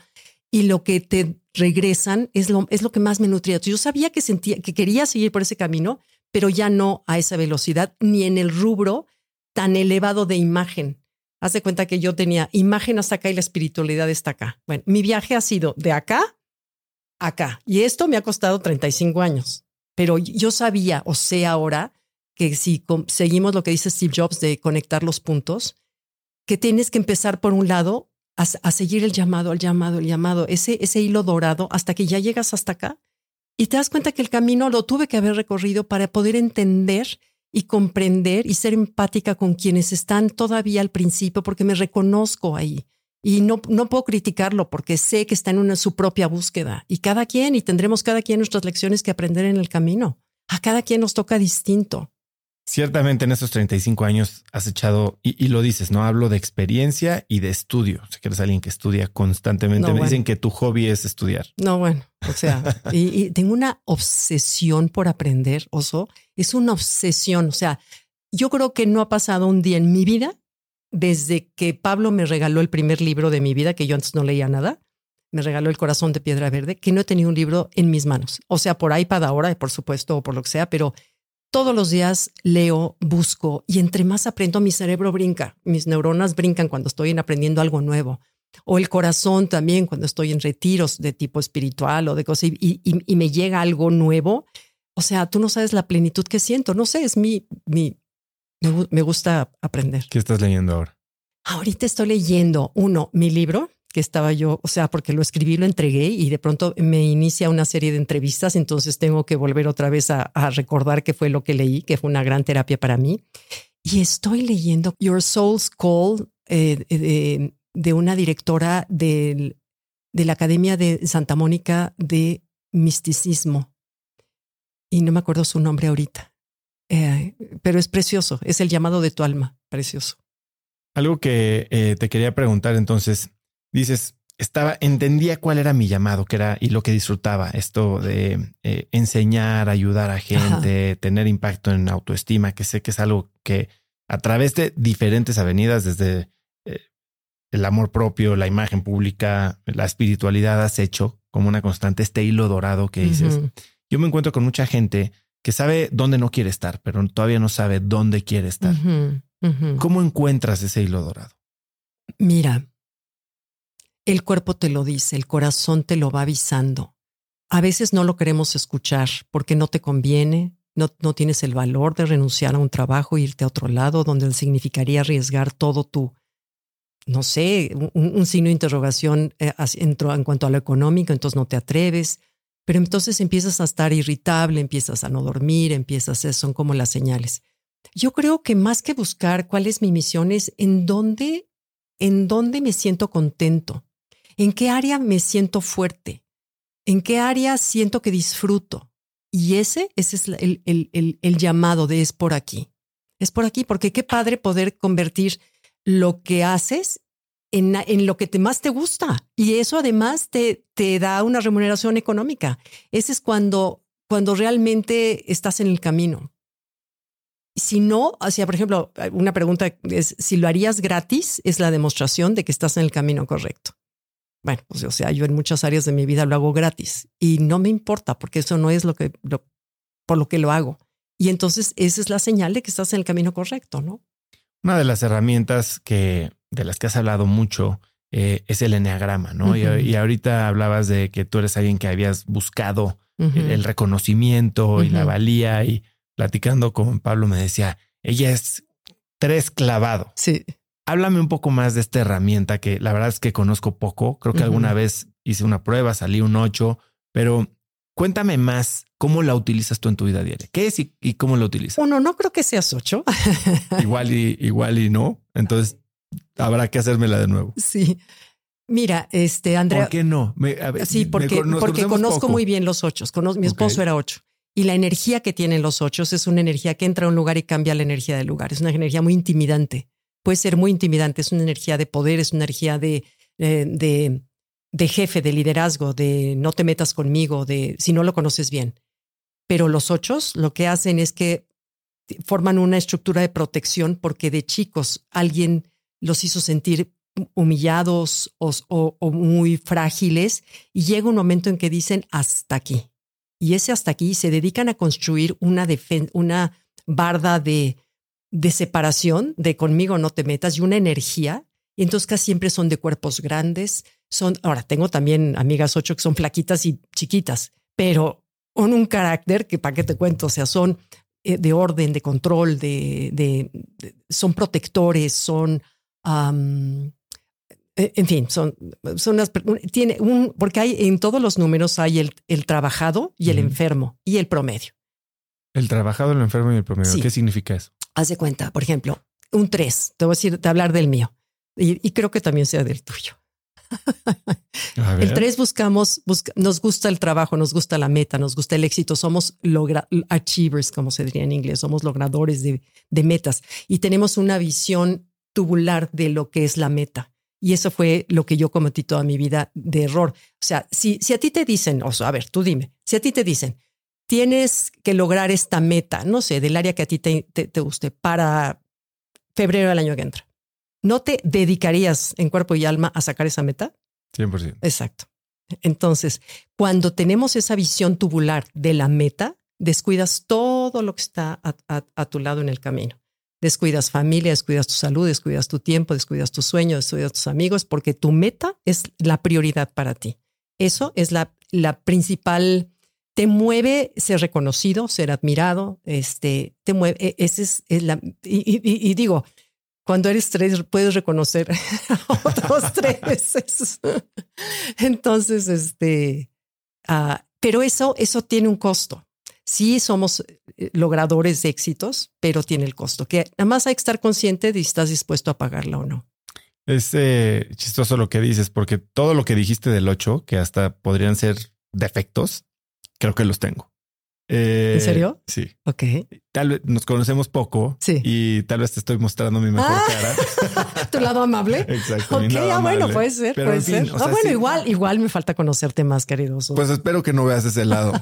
Speaker 2: Y lo que te regresan es lo, es lo que más me nutría. Yo sabía que sentía que quería seguir por ese camino, pero ya no a esa velocidad ni en el rubro tan elevado de imagen. Haz de cuenta que yo tenía imagen hasta acá y la espiritualidad está acá. Bueno, mi viaje ha sido de acá a acá y esto me ha costado 35 años. Pero yo sabía o sé ahora que si seguimos lo que dice Steve Jobs de conectar los puntos, que tienes que empezar por un lado a, seguir el llamado, el llamado, el llamado, ese, ese hilo dorado hasta que ya llegas hasta acá y te das cuenta que el camino lo tuve que haber recorrido para poder entender y comprender y ser empática con quienes están todavía al principio porque me reconozco ahí. Y no, no puedo criticarlo porque sé que está en su propia búsqueda. Y cada quien, y tendremos cada quien nuestras lecciones que aprender en el camino. A cada quien nos toca distinto.
Speaker 1: Ciertamente en estos 35 años has echado, y, lo dices, ¿no? Hablo de experiencia y de estudio. Si eres alguien que estudia constantemente, me dicen que tu hobby es estudiar.
Speaker 2: No, bueno, o sea, y, tengo una obsesión por aprender, oso. Es una obsesión. O sea, yo creo que no ha pasado un día en mi vida desde que Pablo me regaló el primer libro de mi vida, que yo antes no leía nada, me regaló El corazón de piedra verde, que no he tenido un libro en mis manos. O sea, por iPad ahora, por supuesto, o por lo que sea, pero todos los días leo, busco y entre más aprendo, mi cerebro brinca, mis neuronas brincan cuando estoy aprendiendo algo nuevo. O el corazón también cuando estoy en retiros de tipo espiritual o de cosas y, y, me llega algo nuevo. O sea, tú no sabes la plenitud que siento. No sé, es mi, mi, me, gusta aprender.
Speaker 1: ¿Qué estás leyendo ahora?
Speaker 2: Ahorita estoy leyendo, uno, mi libro, que estaba yo, o sea, porque lo escribí, lo entregué y de pronto me inicia una serie de entrevistas, entonces tengo que volver otra vez a, recordar qué fue lo que leí, que fue una gran terapia para mí. Y estoy leyendo Your Soul's Call eh, de, una directora de la Academia de Santa Mónica de Misticismo. Y no me acuerdo su nombre ahorita. Eh, pero es precioso, es el llamado de tu alma, precioso.
Speaker 1: Algo que eh, te quería preguntar entonces, dices, estaba, entendía cuál era mi llamado, que era y lo que disfrutaba, esto de eh, enseñar, ayudar a gente, tener impacto en autoestima, que sé que es algo que a través de diferentes avenidas, desde el amor propio, la imagen pública, la espiritualidad, has hecho como una constante este hilo dorado que dices. Yo me encuentro con mucha gente que sabe dónde no quiere estar, pero todavía no sabe dónde quiere estar. ¿Cómo encuentras ese hilo dorado?
Speaker 2: Mira, el cuerpo te lo dice, el corazón te lo va avisando. A veces no lo queremos escuchar porque no te conviene, no, no tienes el valor de renunciar a un trabajo e irte a otro lado donde significaría arriesgar todo tu, no sé, un, signo de interrogación eh, en, en cuanto a lo económico, entonces no te atreves pero entonces empiezas a estar irritable, empiezas a no dormir, empiezas a, son como las señales. Yo creo que más que buscar cuál es mi misión es en dónde, en dónde me siento contento, en qué área me siento fuerte, ¿En qué área siento que disfruto? Y ese, ese es el, el, el, llamado de es por aquí. Es por aquí, porque qué padre poder convertir lo que haces en, en, lo que te más te gusta. Y eso además te, te da una remuneración económica. Ese es cuando, cuando realmente estás en el camino. Si no, hacia, por ejemplo, una pregunta es, si lo harías gratis, es la demostración de que estás en el camino correcto. Bueno, pues o sea, yo en muchas áreas de mi vida lo hago gratis y no me importa porque eso no es lo que, por lo que lo hago. Y entonces esa es la señal de que estás en el camino correcto, ¿no?
Speaker 1: Una de las herramientas que, de las que has hablado mucho eh, es el enneagrama, ¿no? y, ahorita hablabas de que tú eres alguien que habías buscado el, reconocimiento y la valía y platicando con Pablo me decía, ella es tres clavado.
Speaker 2: Sí.
Speaker 1: Háblame un poco más de esta herramienta que la verdad es que conozco poco. Creo que alguna vez hice una prueba, salí un 8, pero cuéntame más cómo la utilizas tú en tu vida diaria. ¿Qué es y, cómo la utilizas?
Speaker 2: Uno, no creo que seas 8.
Speaker 1: igual y igual y no. Entonces habrá que hacérmela de nuevo.
Speaker 2: Sí. Mira, este Andrea.
Speaker 1: ¿Por qué no?
Speaker 2: sí, porque, porque conozco muy bien los ocho. mi esposo era ocho. Y la energía que tienen los ocho es una energía que entra a un lugar y cambia la energía del lugar. Es una energía muy intimidante. Puede ser muy intimidante. Es una energía de poder, es una energía de, eh, de, de jefe, de liderazgo, de no te metas conmigo, de si no lo conoces bien. Pero los ocho lo que hacen es que forman una estructura de protección porque de chicos alguien los hizo sentir humillados o, o, muy frágiles y llega un momento en que dicen hasta aquí y ese hasta aquí se dedican a construir una, una barda de, de separación, de conmigo no te metas, y una energía. Y entonces casi siempre son de cuerpos grandes. Son, ahora tengo también amigas ocho que son flaquitas y chiquitas, pero con un carácter que para qué te cuento, o sea, son eh, de orden, de control, de, de, son protectores, son eh, en fin, son, son las, tiene un, porque hay en todos los números hay el, el trabajado y el enfermo y el promedio.
Speaker 1: El trabajado, el enfermo y el promedio. ¿Qué significa eso?
Speaker 2: Haz de cuenta, por ejemplo, un 3, te voy a decir, te hablar del mío y, creo que también sea del tuyo. el 3 buscamos, nos gusta el trabajo, nos gusta la meta, nos gusta el éxito, somos logra, achievers, como se diría en inglés, somos logradores de, de metas y tenemos una visión tubular de lo que es la meta. Y eso fue lo que yo cometí toda mi vida de error. O sea, si, si a ti te dicen, o sea, a ver, tú dime, si a ti te dicen, tienes que lograr esta meta, no sé, del área que a ti te, te, guste, para febrero del año que entra, ¿no te dedicarías en cuerpo y alma a sacar esa meta?
Speaker 1: 100%.
Speaker 2: Exacto. Entonces, cuando tenemos esa visión tubular de la meta, descuidas todo lo que está a tu lado en el camino descuidas familia, descuidas tu salud, descuidas tu tiempo, descuidas tus sueños, descuidas tus amigos, porque tu meta es la prioridad para ti. Eso es la, la principal, te mueve ser reconocido, ser admirado, este, te mueve, ese es, la, y, digo, cuando eres tres puedes reconocer a otros tres. Entonces, este, uh, pero eso, eso tiene un costo sí somos eh, logradores de éxitos, pero tiene el costo, que nada más hay que estar consciente de si estás dispuesto a pagarla o no.
Speaker 1: Es eh, chistoso lo que dices, porque todo lo que dijiste del 8, que hasta podrían ser defectos, creo que los tengo.
Speaker 2: Eh, ¿En serio?
Speaker 1: Sí.
Speaker 2: Ok.
Speaker 1: Tal vez nos conocemos poco.
Speaker 2: Sí.
Speaker 1: Y tal vez te estoy mostrando mi mejor cara.
Speaker 2: tu lado amable.
Speaker 1: Exacto.
Speaker 2: Ok, ah, bueno, puede ser. puede ser. ah, bueno, igual, igual me falta conocerte más, queridos.
Speaker 1: Pues espero que no veas ese lado.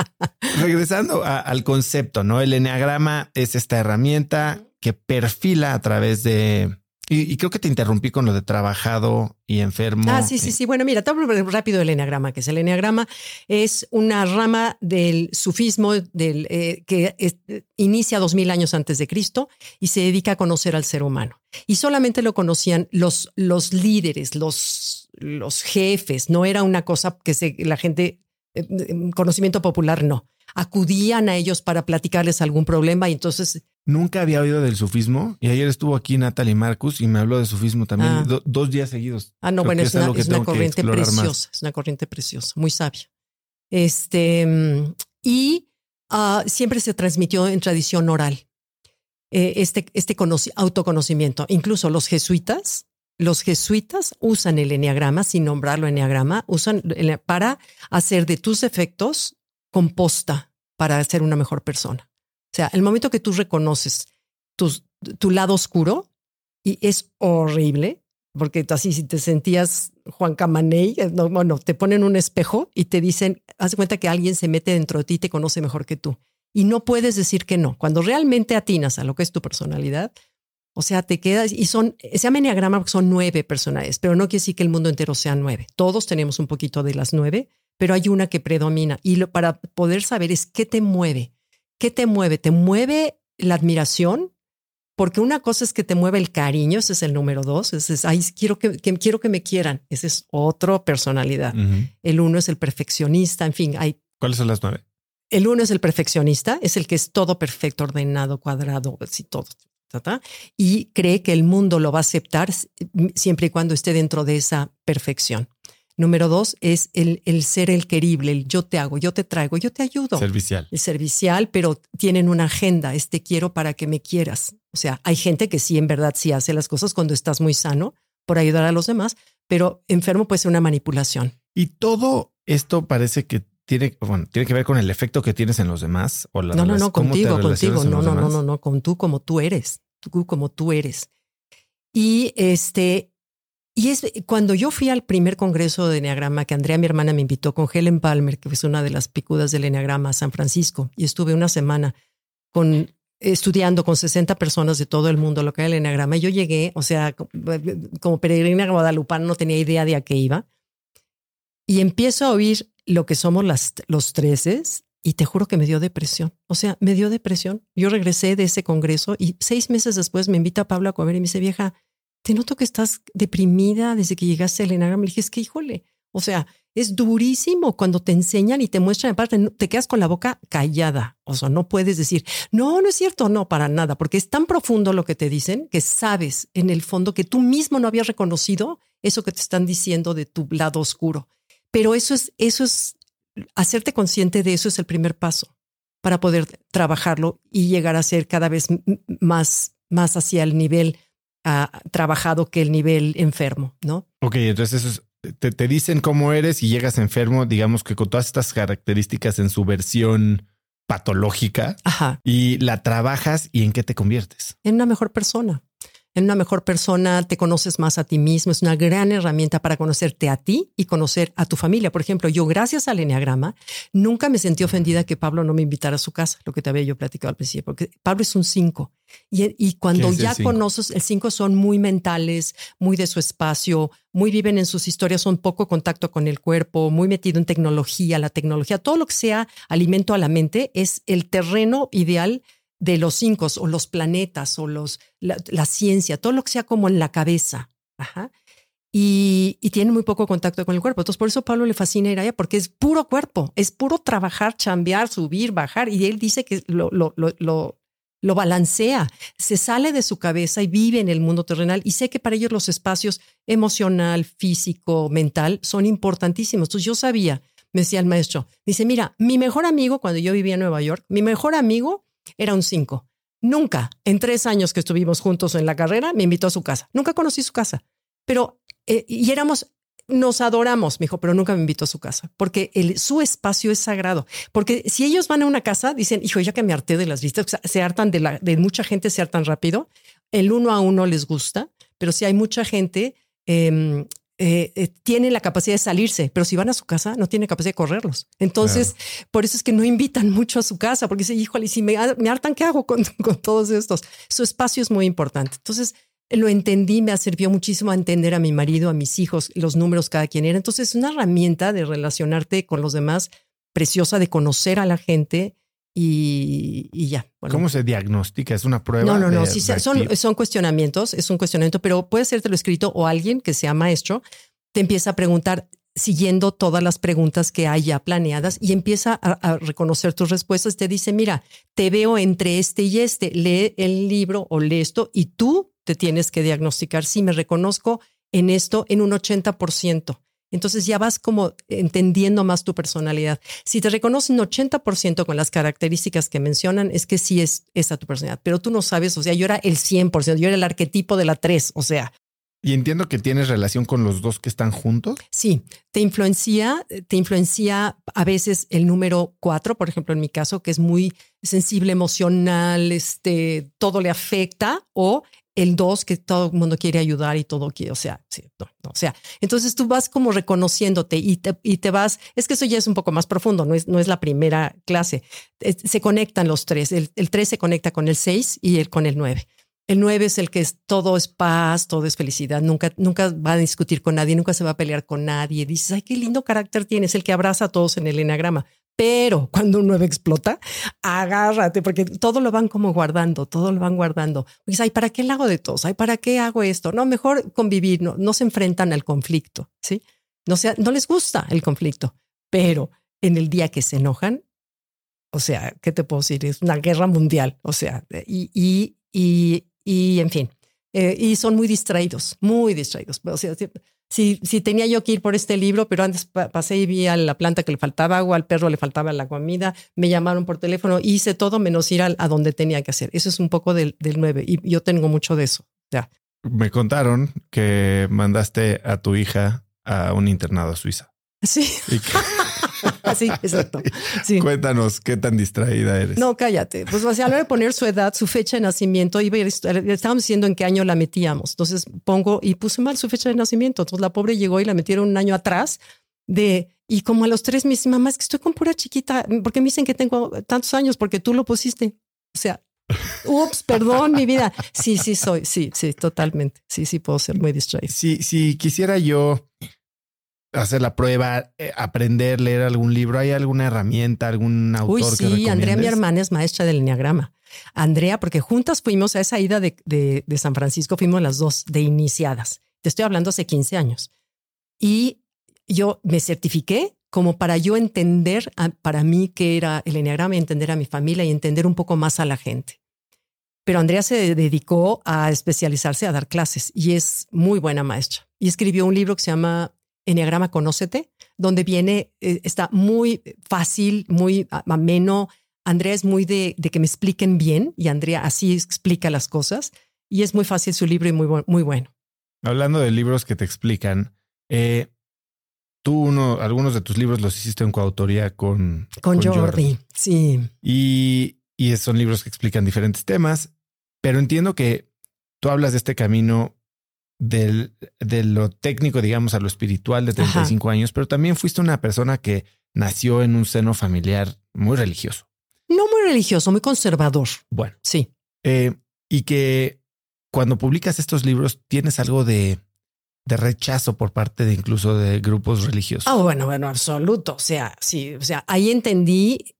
Speaker 1: Regresando al concepto, ¿no? El enneagrama es esta herramienta que perfila a través de y, creo que te interrumpí con lo de trabajado y enfermo.
Speaker 2: Ah, sí, sí, sí. Bueno, mira, te hablo rápido del eneagrama, que es el eneagrama. Es una rama del sufismo del, eh, que inicia dos mil años antes de Cristo y se dedica a conocer al ser humano. Y solamente lo conocían los, los líderes, los, los jefes. No era una cosa que se, la gente, eh, conocimiento popular, no. Acudían a ellos para platicarles algún problema y entonces
Speaker 1: Nunca había oído del sufismo y ayer estuvo aquí Natalie Marcus y me habló de sufismo también ah. dos días seguidos.
Speaker 2: Ah, no, bueno, es, una, corriente preciosa, es una corriente preciosa, muy sabia. Este, y ah, siempre se transmitió en tradición oral eh, este, este autoconocimiento. Incluso los jesuitas los jesuitas usan el enneagrama, sin nombrarlo enneagrama, usan para hacer de tus efectos composta para ser una mejor persona. O sea, el momento que tú reconoces tu lado oscuro y es horrible, porque así si te sentías Juan Camaney, eh, bueno, te ponen un espejo y te dicen, haz cuenta que alguien se mete dentro de ti y te conoce mejor que tú. Y no puedes decir que no. Cuando realmente atinas a lo que es tu personalidad, o sea, te quedas y son, se llama porque son nueve personalidades, pero no quiere decir que el mundo entero sea nueve. Todos tenemos un poquito de las nueve, pero hay una que predomina. Y lo, para poder saber es qué te mueve. ¿Qué te mueve? ¿Te mueve la admiración? Porque una cosa es que te mueve el cariño, ese es el número dos, ese es, ay, quiero que, quiero que me quieran, esa es otra personalidad. El uno es el perfeccionista, en fin, hay...
Speaker 1: ¿Cuáles son las nueve?
Speaker 2: El uno es el perfeccionista, es el que es todo perfecto, ordenado, cuadrado, así todo. y cree que el mundo lo va a aceptar siempre y cuando esté dentro de esa perfección. Número dos es el, el, ser el querible, el yo te hago, yo te traigo, yo te ayudo.
Speaker 1: Servicial.
Speaker 2: El servicial, pero tienen una agenda, este quiero para que me quieras. O sea, hay gente que sí, en verdad, sí hace las cosas cuando estás muy sano por ayudar a los demás, pero enfermo puede ser una manipulación.
Speaker 1: Y todo esto parece que tiene, bueno, tiene que ver con el efecto que tienes en los demás o la
Speaker 2: No, no, no, contigo, contigo. No, no, no, no, no, con tú como tú eres, tú como tú eres. Y este, y es cuando yo fui al primer congreso de Enneagrama, que Andrea, mi hermana, me invitó con Helen Palmer, que es una de las picudas del Enneagrama a San Francisco, y estuve una semana con, estudiando con 60 personas de todo el mundo lo que era el yo llegué, o sea, como peregrina guadalupana, no tenía idea de a qué iba. Y empiezo a oír lo que somos las, los treces y te juro que me dio depresión. O sea, me dio depresión. Yo regresé de ese congreso y seis meses después me invita a Pablo a comer y me dice, vieja, te noto que estás deprimida desde que llegaste al Enneagrama. Le dije, es que híjole, o sea, es durísimo cuando te enseñan y te muestran, aparte, te quedas con la boca callada. O sea, no puedes decir, no, no es cierto, no, para nada, porque es tan profundo lo que te dicen que sabes en el fondo que tú mismo no habías reconocido eso que te están diciendo de tu lado oscuro. Pero eso es, eso es, hacerte consciente de eso es el primer paso para poder trabajarlo y llegar a ser cada vez más, más hacia el nivel trabajado que el nivel enfermo, ¿no?
Speaker 1: Ok, entonces te, dicen cómo eres y llegas enfermo, digamos que con todas estas características en su versión patológica y la trabajas y en qué te conviertes.
Speaker 2: En una mejor persona en una mejor persona, te conoces más a ti mismo, es una gran herramienta para conocerte a ti y conocer a tu familia. Por ejemplo, yo gracias al Enneagrama nunca me sentí ofendida que Pablo no me invitara a su casa, lo que te había yo platicado al principio, porque Pablo es un cinco. Y, cuando ya conoces, el cinco son muy mentales, muy de su espacio, muy viven en sus historias, son poco contacto con el cuerpo, muy metido en tecnología, la tecnología, todo lo que sea alimento a la mente es el terreno ideal de los cinco o los planetas o los, la, ciencia, todo lo que sea como en la cabeza. Y, y, tiene muy poco contacto con el cuerpo. Entonces, por eso Pablo le fascina ir allá, porque es puro cuerpo, es puro trabajar, chambear, subir, bajar. Y él dice que lo, lo, lo, lo, balancea, se sale de su cabeza y vive en el mundo terrenal. Y sé que para ellos los espacios emocional, físico, mental son importantísimos. Entonces, yo sabía, me decía el maestro, dice, mira, mi mejor amigo, cuando yo vivía en Nueva York, mi mejor amigo era un cinco. Nunca, en tres años que estuvimos juntos en la carrera, me invitó a su casa. Nunca conocí su casa, pero, eh, y éramos, nos adoramos, me dijo, pero nunca me invitó a su casa, porque el, su espacio es sagrado. Porque si ellos van a una casa, dicen, hijo, ya que me harté de las vistas, se hartan de, de mucha gente, se hartan rápido. El uno a uno les gusta, pero si hay mucha gente, eh, eh, eh, tiene la capacidad de salirse, pero si van a su casa no tiene capacidad de correrlos. Entonces, por eso es que no invitan mucho a su casa, porque dice, híjole, si me, me hartan, ¿qué hago con, con, todos estos? Su espacio es muy importante. Entonces, lo entendí, me sirvió muchísimo a entender a mi marido, a mis hijos, los números cada quien era. Entonces, es una herramienta de relacionarte con los demás, preciosa de conocer a la gente y, ya.
Speaker 1: ¿Cómo se diagnostica? ¿Es una prueba?
Speaker 2: No, no, no. Sí, son, son cuestionamientos, es un cuestionamiento, pero puede ser lo escrito o alguien que sea maestro te empieza a preguntar siguiendo todas las preguntas que hay ya planeadas y empieza a, reconocer tus respuestas. Te dice, mira, te veo entre este y este, lee el libro o lee esto y tú te tienes que diagnosticar si me reconozco en esto en un 80%. Entonces ya vas como entendiendo más tu personalidad. Si te reconocen 80% con las características que mencionan, es que sí es esa tu personalidad, pero tú no sabes, o sea, yo era el 100%, yo era el arquetipo de la 3, o sea,
Speaker 1: Y entiendo que tienes relación con los dos que están juntos.
Speaker 2: Sí, te influencia, te influencia a veces el número cuatro, por ejemplo, en mi caso, que es muy sensible, emocional, este, todo le afecta, o el dos, que todo el mundo quiere ayudar y todo quiere, o sea, sí, no, o sea, entonces tú vas como reconociéndote y te, y te vas, es que eso ya es un poco más profundo, no es, no es la primera clase, se conectan los tres, el, el tres se conecta con el seis y el con el nueve. El 9 es el que es todo es paz, todo es felicidad, nunca, nunca va a discutir con nadie, nunca se va a pelear con nadie. Dices, ay, qué lindo carácter tienes, el que abraza a todos en el enagrama. Pero cuando un 9 explota, agárrate, porque todo lo van como guardando, todo lo van guardando. Dices, ay, ¿para qué le hago de todos? Ay, ¿para qué hago esto? No, mejor convivir, no, no se enfrentan al conflicto, ¿sí? No, sea, no les gusta el conflicto, pero en el día que se enojan, o sea, ¿qué te puedo decir? Es una guerra mundial, o sea, y, y, y y en fin, eh, y son muy distraídos, muy distraídos. O sea, si, si tenía yo que ir por este libro, pero antes pasé y vi a la planta que le faltaba agua, al perro le faltaba la comida, me llamaron por teléfono, hice todo menos ir a, a donde tenía que hacer. Eso es un poco del, del 9 y yo tengo mucho de eso. Ya.
Speaker 1: Me contaron que mandaste a tu hija a un internado a Suiza.
Speaker 2: Sí. Así, exacto. Sí.
Speaker 1: Cuéntanos qué tan distraída eres.
Speaker 2: No, cállate. Pues o sea, a la hora de poner su edad, su fecha de nacimiento, iba estábamos diciendo en qué año la metíamos. Entonces pongo y puse mal su fecha de nacimiento. Entonces la pobre llegó y la metieron un año atrás de y como a los tres meses, mamá, es que estoy con pura chiquita, porque me dicen que tengo tantos años porque tú lo pusiste. O sea, ups, perdón, mi vida. Sí, sí, soy, sí, sí, totalmente. Sí, sí, puedo ser muy distraída.
Speaker 1: Si, si quisiera yo hacer la prueba, eh, aprender, leer algún libro? ¿Hay alguna herramienta, algún autor
Speaker 2: Uy, sí, Andrea, mi hermana, es maestra del Enneagrama. Andrea, porque juntas fuimos a esa ida de, de, San Francisco, fuimos las dos de iniciadas. Te estoy hablando hace 15 años. Y yo me certifiqué como para yo entender para mí qué era el Enneagrama, entender a mi familia y entender un poco más a la gente. Pero Andrea se dedicó a especializarse, a dar clases y es muy buena maestra. Y escribió un libro que se llama Enneagrama Conócete, donde viene, eh, está muy fácil, muy ameno. Andrea es muy de, que me expliquen bien y Andrea así explica las cosas y es muy fácil su libro y muy, muy bueno.
Speaker 1: Hablando de libros que te explican, eh, tú uno, algunos de tus libros los hiciste en coautoría con,
Speaker 2: con, Jordi, Sí.
Speaker 1: Y, y son libros que explican diferentes temas, pero entiendo que tú hablas de este camino del, de lo técnico, digamos, a lo espiritual de 35 años, pero también fuiste una persona que nació en un seno familiar muy religioso.
Speaker 2: No muy religioso, muy conservador.
Speaker 1: Bueno.
Speaker 2: Sí.
Speaker 1: Eh, y que cuando publicas estos libros tienes algo de, de rechazo por parte de incluso de grupos religiosos.
Speaker 2: Ah, bueno, bueno, absoluto. O sea, sí, o sea, ahí entendí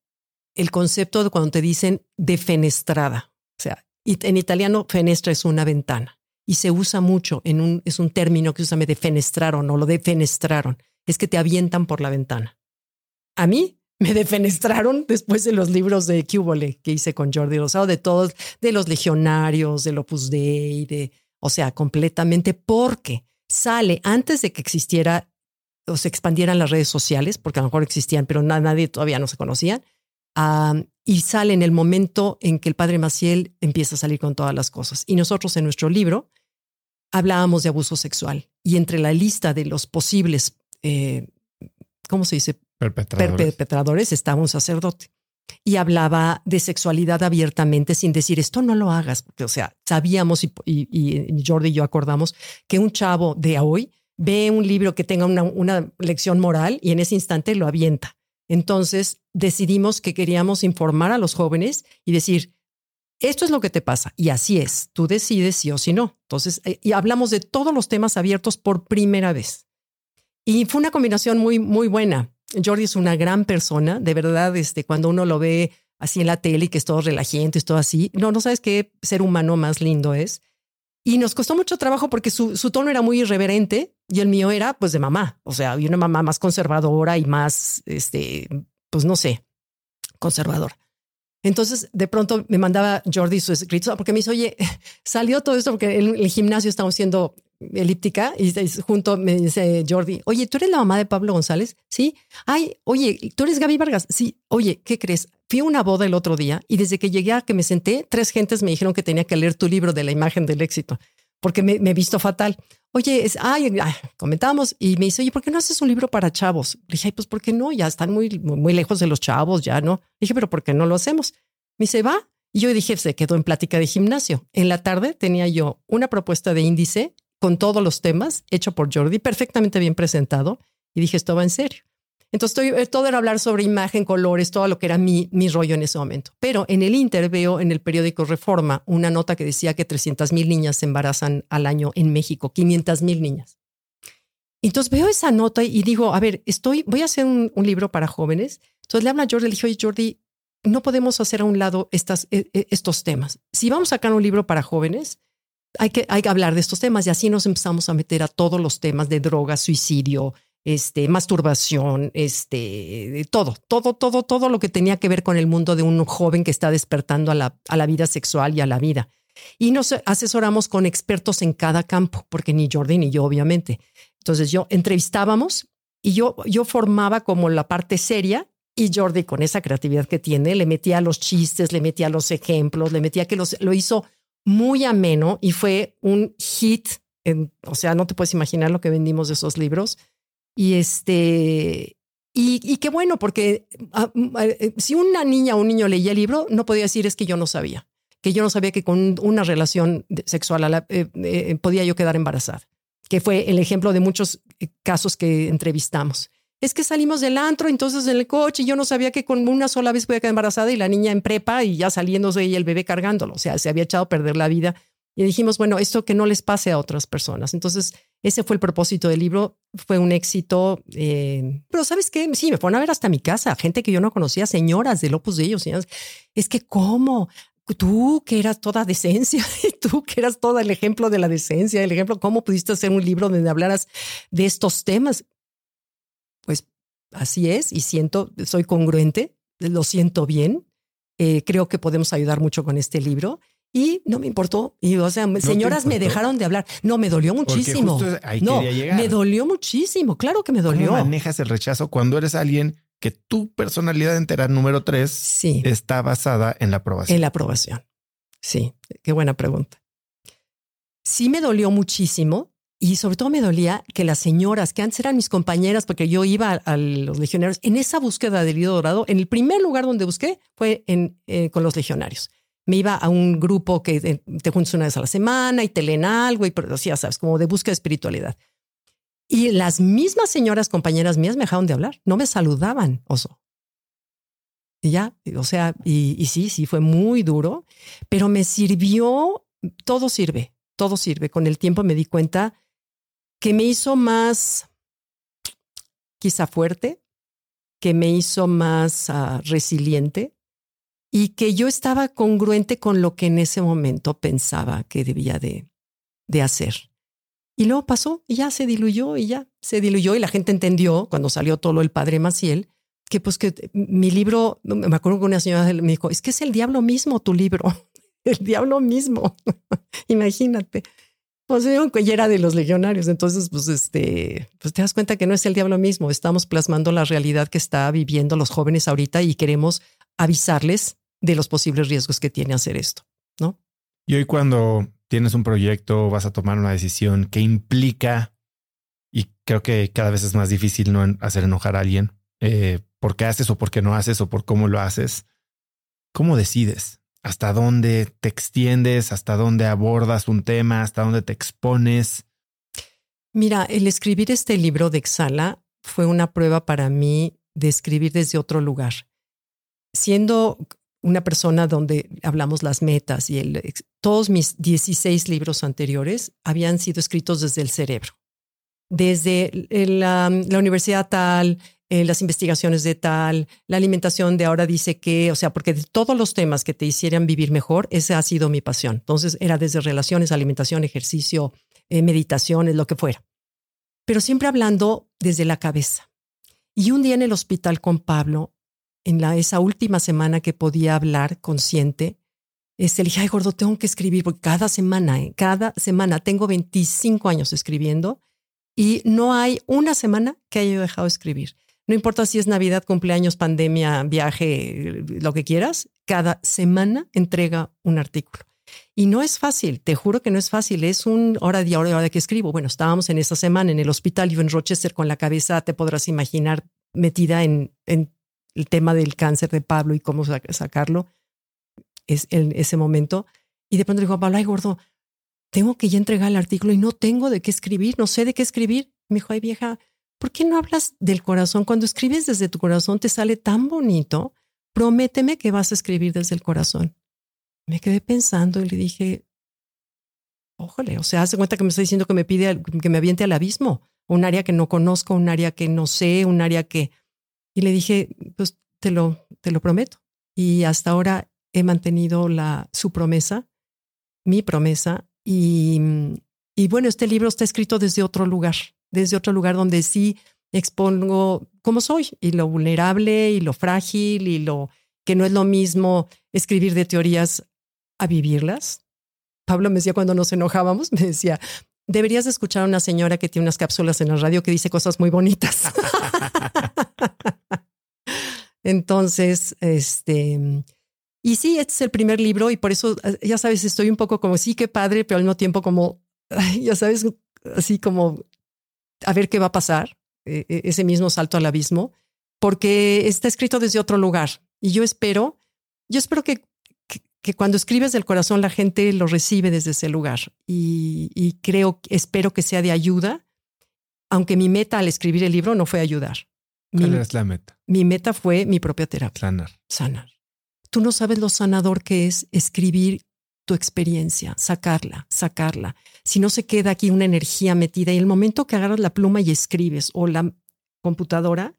Speaker 2: el concepto de cuando te dicen defenestrada. O sea, en italiano fenestra es una ventana y se usa mucho en un, es un término que se usa, me defenestraron o lo defenestraron, es que te avientan por la ventana. A mí me defenestraron después de los libros de Cubole que hice con Jordi Rosado, de todos, de los legionarios, del Opus Dei, de, o sea, completamente porque sale antes de que existiera o se expandieran las redes sociales, porque a lo mejor existían, pero nadie todavía no se conocían. y sale en el momento en que el padre Maciel empieza a salir con todas las cosas. Y nosotros en nuestro libro hablábamos de abuso sexual y entre la lista de los posibles, eh, ¿cómo se dice?
Speaker 1: Perpetradores.
Speaker 2: estaba un sacerdote y hablaba de sexualidad abiertamente sin decir esto no lo hagas. o sea, sabíamos y, y, Jordi y yo acordamos que un chavo de hoy ve un libro que tenga una, una lección moral y en ese instante lo avienta. Entonces decidimos que queríamos informar a los jóvenes y decir, esto es lo que te pasa y así es. Tú decides sí o sí no. Entonces, eh, y hablamos de todos los temas abiertos por primera vez. Y fue una combinación muy, muy buena. Jordi es una gran persona, de verdad, este, cuando uno lo ve así en la tele y que es todo relajante, es todo así. No, no sabes qué ser humano más lindo es. Y nos costó mucho trabajo porque su, tono era muy irreverente y el mío era pues de mamá. O sea, había una mamá más conservadora y más, este, pues no sé, conservadora. Entonces, de pronto me mandaba Jordi sus escritos porque me dice, oye, salió todo esto porque en el gimnasio estamos haciendo elíptica y junto me dice Jordi, oye, ¿tú eres la mamá de Pablo González? Sí. Ay, oye, ¿tú eres Gaby Vargas? Sí. Oye, ¿qué crees? Fui a una boda el otro día y desde que llegué a que me senté, tres gentes me dijeron que tenía que leer tu libro de la imagen del éxito. Porque me, he visto fatal. Oye, es, ay, comentamos y me dice, oye, ¿por qué no haces un libro para chavos? Le dije, ay, pues, ¿por qué no? Ya están muy, muy lejos de los chavos, ya no. Le dije, pero ¿por qué no lo hacemos? Me dice, va. Y yo dije, se quedó en plática de gimnasio. En la tarde tenía yo una propuesta de índice con todos los temas hecho por Jordi, perfectamente bien presentado. Y dije, esto va en serio. Entonces, estoy, eh, todo era hablar sobre imagen, colores, todo lo que era mi, mi rollo en ese momento. Pero en el Inter veo en el periódico Reforma una nota que decía que 300 mil niñas se embarazan al año en México, 500 mil niñas. Entonces veo esa nota y digo, a ver, estoy, voy a hacer un, libro para jóvenes. Entonces le habla a Jordi, le dije, oye, Jordi, no podemos hacer a un lado estas, e, e, estos temas. Si vamos a sacar un libro para jóvenes, hay que, hay que hablar de estos temas y así nos empezamos a meter a todos los temas de droga, suicidio, este, masturbación, este, todo, todo, todo, todo lo que tenía que ver con el mundo de un joven que está despertando a la, a la vida sexual y a la vida. Y nos asesoramos con expertos en cada campo, porque ni Jordi ni yo, obviamente. Entonces yo entrevistábamos y yo, yo formaba como la parte seria y Jordi con esa creatividad que tiene, le metía los chistes, le metía los ejemplos, le metía que los, lo hizo muy ameno y fue un hit. O sea, no te puedes imaginar lo que vendimos de esos libros. Y este, y, qué bueno, porque ah, mm, eh, si una niña o un niño leía el libro, no podía decir es que yo no sabía, que yo no sabía que con una relación sexual a la, eh, eh, podía yo quedar embarazada, que fue el ejemplo de muchos casos que entrevistamos. Es que salimos del antro, entonces en el coche, y yo no sabía que con una sola vez podía quedar embarazada y la niña en prepa y ya saliéndose y el bebé cargándolo. O sea, se había echado a perder la vida y dijimos, bueno, esto que no les pase a otras personas. Entonces, ese fue el propósito del libro. Fue un éxito. Eh, pero ¿sabes qué? Sí, me fueron a ver hasta mi casa, gente que yo no conocía, señoras del Opus de ellos. Es que, ¿cómo? Tú que eras toda decencia, tú que eras todo el ejemplo de la decencia, el ejemplo, ¿cómo pudiste hacer un libro donde hablaras de estos temas? Pues así es y siento, soy congruente, lo siento bien. Eh, creo que podemos ayudar mucho con este libro y no me importó. Y, o sea, señoras me dejaron de hablar. No, me dolió muchísimo. no, me dolió muchísimo. Claro que me dolió.
Speaker 1: ¿Cómo manejas el rechazo cuando eres alguien que tu personalidad entera, número tres, sí. está basada en la aprobación?
Speaker 2: En la aprobación. Sí, qué buena pregunta. Sí me dolió muchísimo y sobre todo me dolía que las señoras, que antes eran mis compañeras, porque yo iba a, los legionarios, en esa búsqueda del hilo dorado, en el primer lugar donde busqué fue en, eh, con los legionarios me iba a un grupo que te juntas una vez a la semana y te leen algo y pero ya sabes, como de búsqueda de espiritualidad. Y las mismas señoras compañeras mías me dejaron de hablar, no me saludaban, oso. Y ya, o sea, y, sí, sí, fue muy duro, pero me sirvió, todo sirve, todo sirve. Con el tiempo me di cuenta que me hizo más, quizá fuerte, que me hizo más uh, resiliente, y que yo estaba congruente con lo que en ese momento pensaba que debía de, de hacer. Y luego pasó y ya se diluyó y ya se diluyó y la gente entendió cuando salió todo el padre Maciel que pues que mi libro, me acuerdo que una señora me dijo, es que es el diablo mismo tu libro, el diablo mismo, imagínate. Pues yo que era de los legionarios, entonces pues este, pues te das cuenta que no es el diablo mismo, estamos plasmando la realidad que está viviendo los jóvenes ahorita y queremos avisarles de los posibles riesgos que tiene hacer esto, ¿no?
Speaker 1: Y hoy cuando tienes un proyecto, vas a tomar una decisión que implica, y creo que cada vez es más difícil no hacer enojar a alguien, eh, por qué haces o por qué no haces o por cómo lo haces, ¿cómo decides? ¿Hasta dónde te extiendes? ¿Hasta dónde abordas un tema? ¿Hasta dónde te expones?
Speaker 2: Mira, el escribir este libro de Exhala fue una prueba para mí de escribir desde otro lugar siendo una persona donde hablamos las metas y todos mis 16 libros anteriores habían sido escritos desde el cerebro, desde la, universidad tal, eh, las investigaciones de tal, la alimentación de ahora dice que, o sea, porque de todos los temas que te hicieran vivir mejor, esa ha sido mi pasión. Entonces era desde relaciones, alimentación, ejercicio, eh, meditaciones, lo que fuera. Pero siempre hablando desde la cabeza. Y un día en el hospital con Pablo, en la, esa última semana que podía hablar consciente, este, le dije, ay, gordo, tengo que escribir, porque cada semana, ¿eh? cada semana, tengo 25 años escribiendo y no hay una semana que haya dejado de escribir. No importa si es Navidad, cumpleaños, pandemia, viaje, lo que quieras, cada semana entrega un artículo. Y no es fácil, te juro que no es fácil. Es un hora de hora de que escribo. Bueno, estábamos en esa semana en el hospital, yo en Rochester con la cabeza, te podrás imaginar, metida en el tema del cáncer de Pablo y cómo sacarlo. Es en ese momento. Y de pronto dijo, Pablo, ay, gordo, tengo que ya entregar el artículo y no tengo de qué escribir, no sé de qué escribir. Me dijo, ay, vieja, ¿por qué no hablas del corazón? Cuando escribes desde tu corazón te sale tan bonito. Prométeme que vas a escribir desde el corazón. Me quedé pensando y le dije, ójole, o sea, hace cuenta que me está diciendo que me pide que me aviente al abismo, un área que no conozco, un área que no sé, un área que... Y le dije, pues te lo, te lo prometo. Y hasta ahora he mantenido la, su promesa, mi promesa, y, y bueno, este libro está escrito desde otro lugar, desde otro lugar donde sí expongo cómo soy y lo vulnerable y lo frágil y lo que no es lo mismo escribir de teorías a vivirlas. Pablo me decía cuando nos enojábamos, me decía, deberías escuchar a una señora que tiene unas cápsulas en la radio que dice cosas muy bonitas. Entonces, este, y sí, este es el primer libro y por eso, ya sabes, estoy un poco como, sí, qué padre, pero al mismo tiempo como, ya sabes, así como, a ver qué va a pasar, e, e, ese mismo salto al abismo, porque está escrito desde otro lugar. Y yo espero, yo espero que, que, cuando escribes del corazón la gente lo recibe desde ese lugar. Y, y creo, espero que sea de ayuda, aunque mi meta al escribir el libro no fue ayudar.
Speaker 1: ¿Cuál es la meta?
Speaker 2: Mi meta fue mi propia terapia.
Speaker 1: Sanar.
Speaker 2: Sanar. Tú no sabes lo sanador que es escribir tu experiencia, sacarla, sacarla. Si no se queda aquí una energía metida y el momento que agarras la pluma y escribes o la computadora,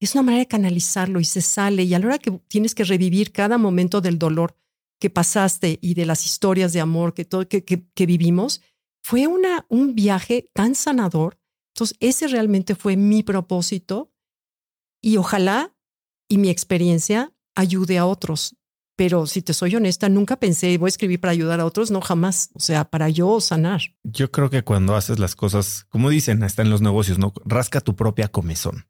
Speaker 2: es una manera de canalizarlo y se sale. Y a la hora que tienes que revivir cada momento del dolor que pasaste y de las historias de amor que, todo, que, que vivimos, fue una, un viaje tan sanador. Entonces, ese realmente fue mi propósito y ojalá y mi experiencia ayude a otros. Pero si te soy honesta, nunca pensé, voy a escribir para ayudar a otros, no jamás. O sea, para yo sanar.
Speaker 1: Yo creo que cuando haces las cosas, como dicen, está en los negocios, no rasca tu propia comezón.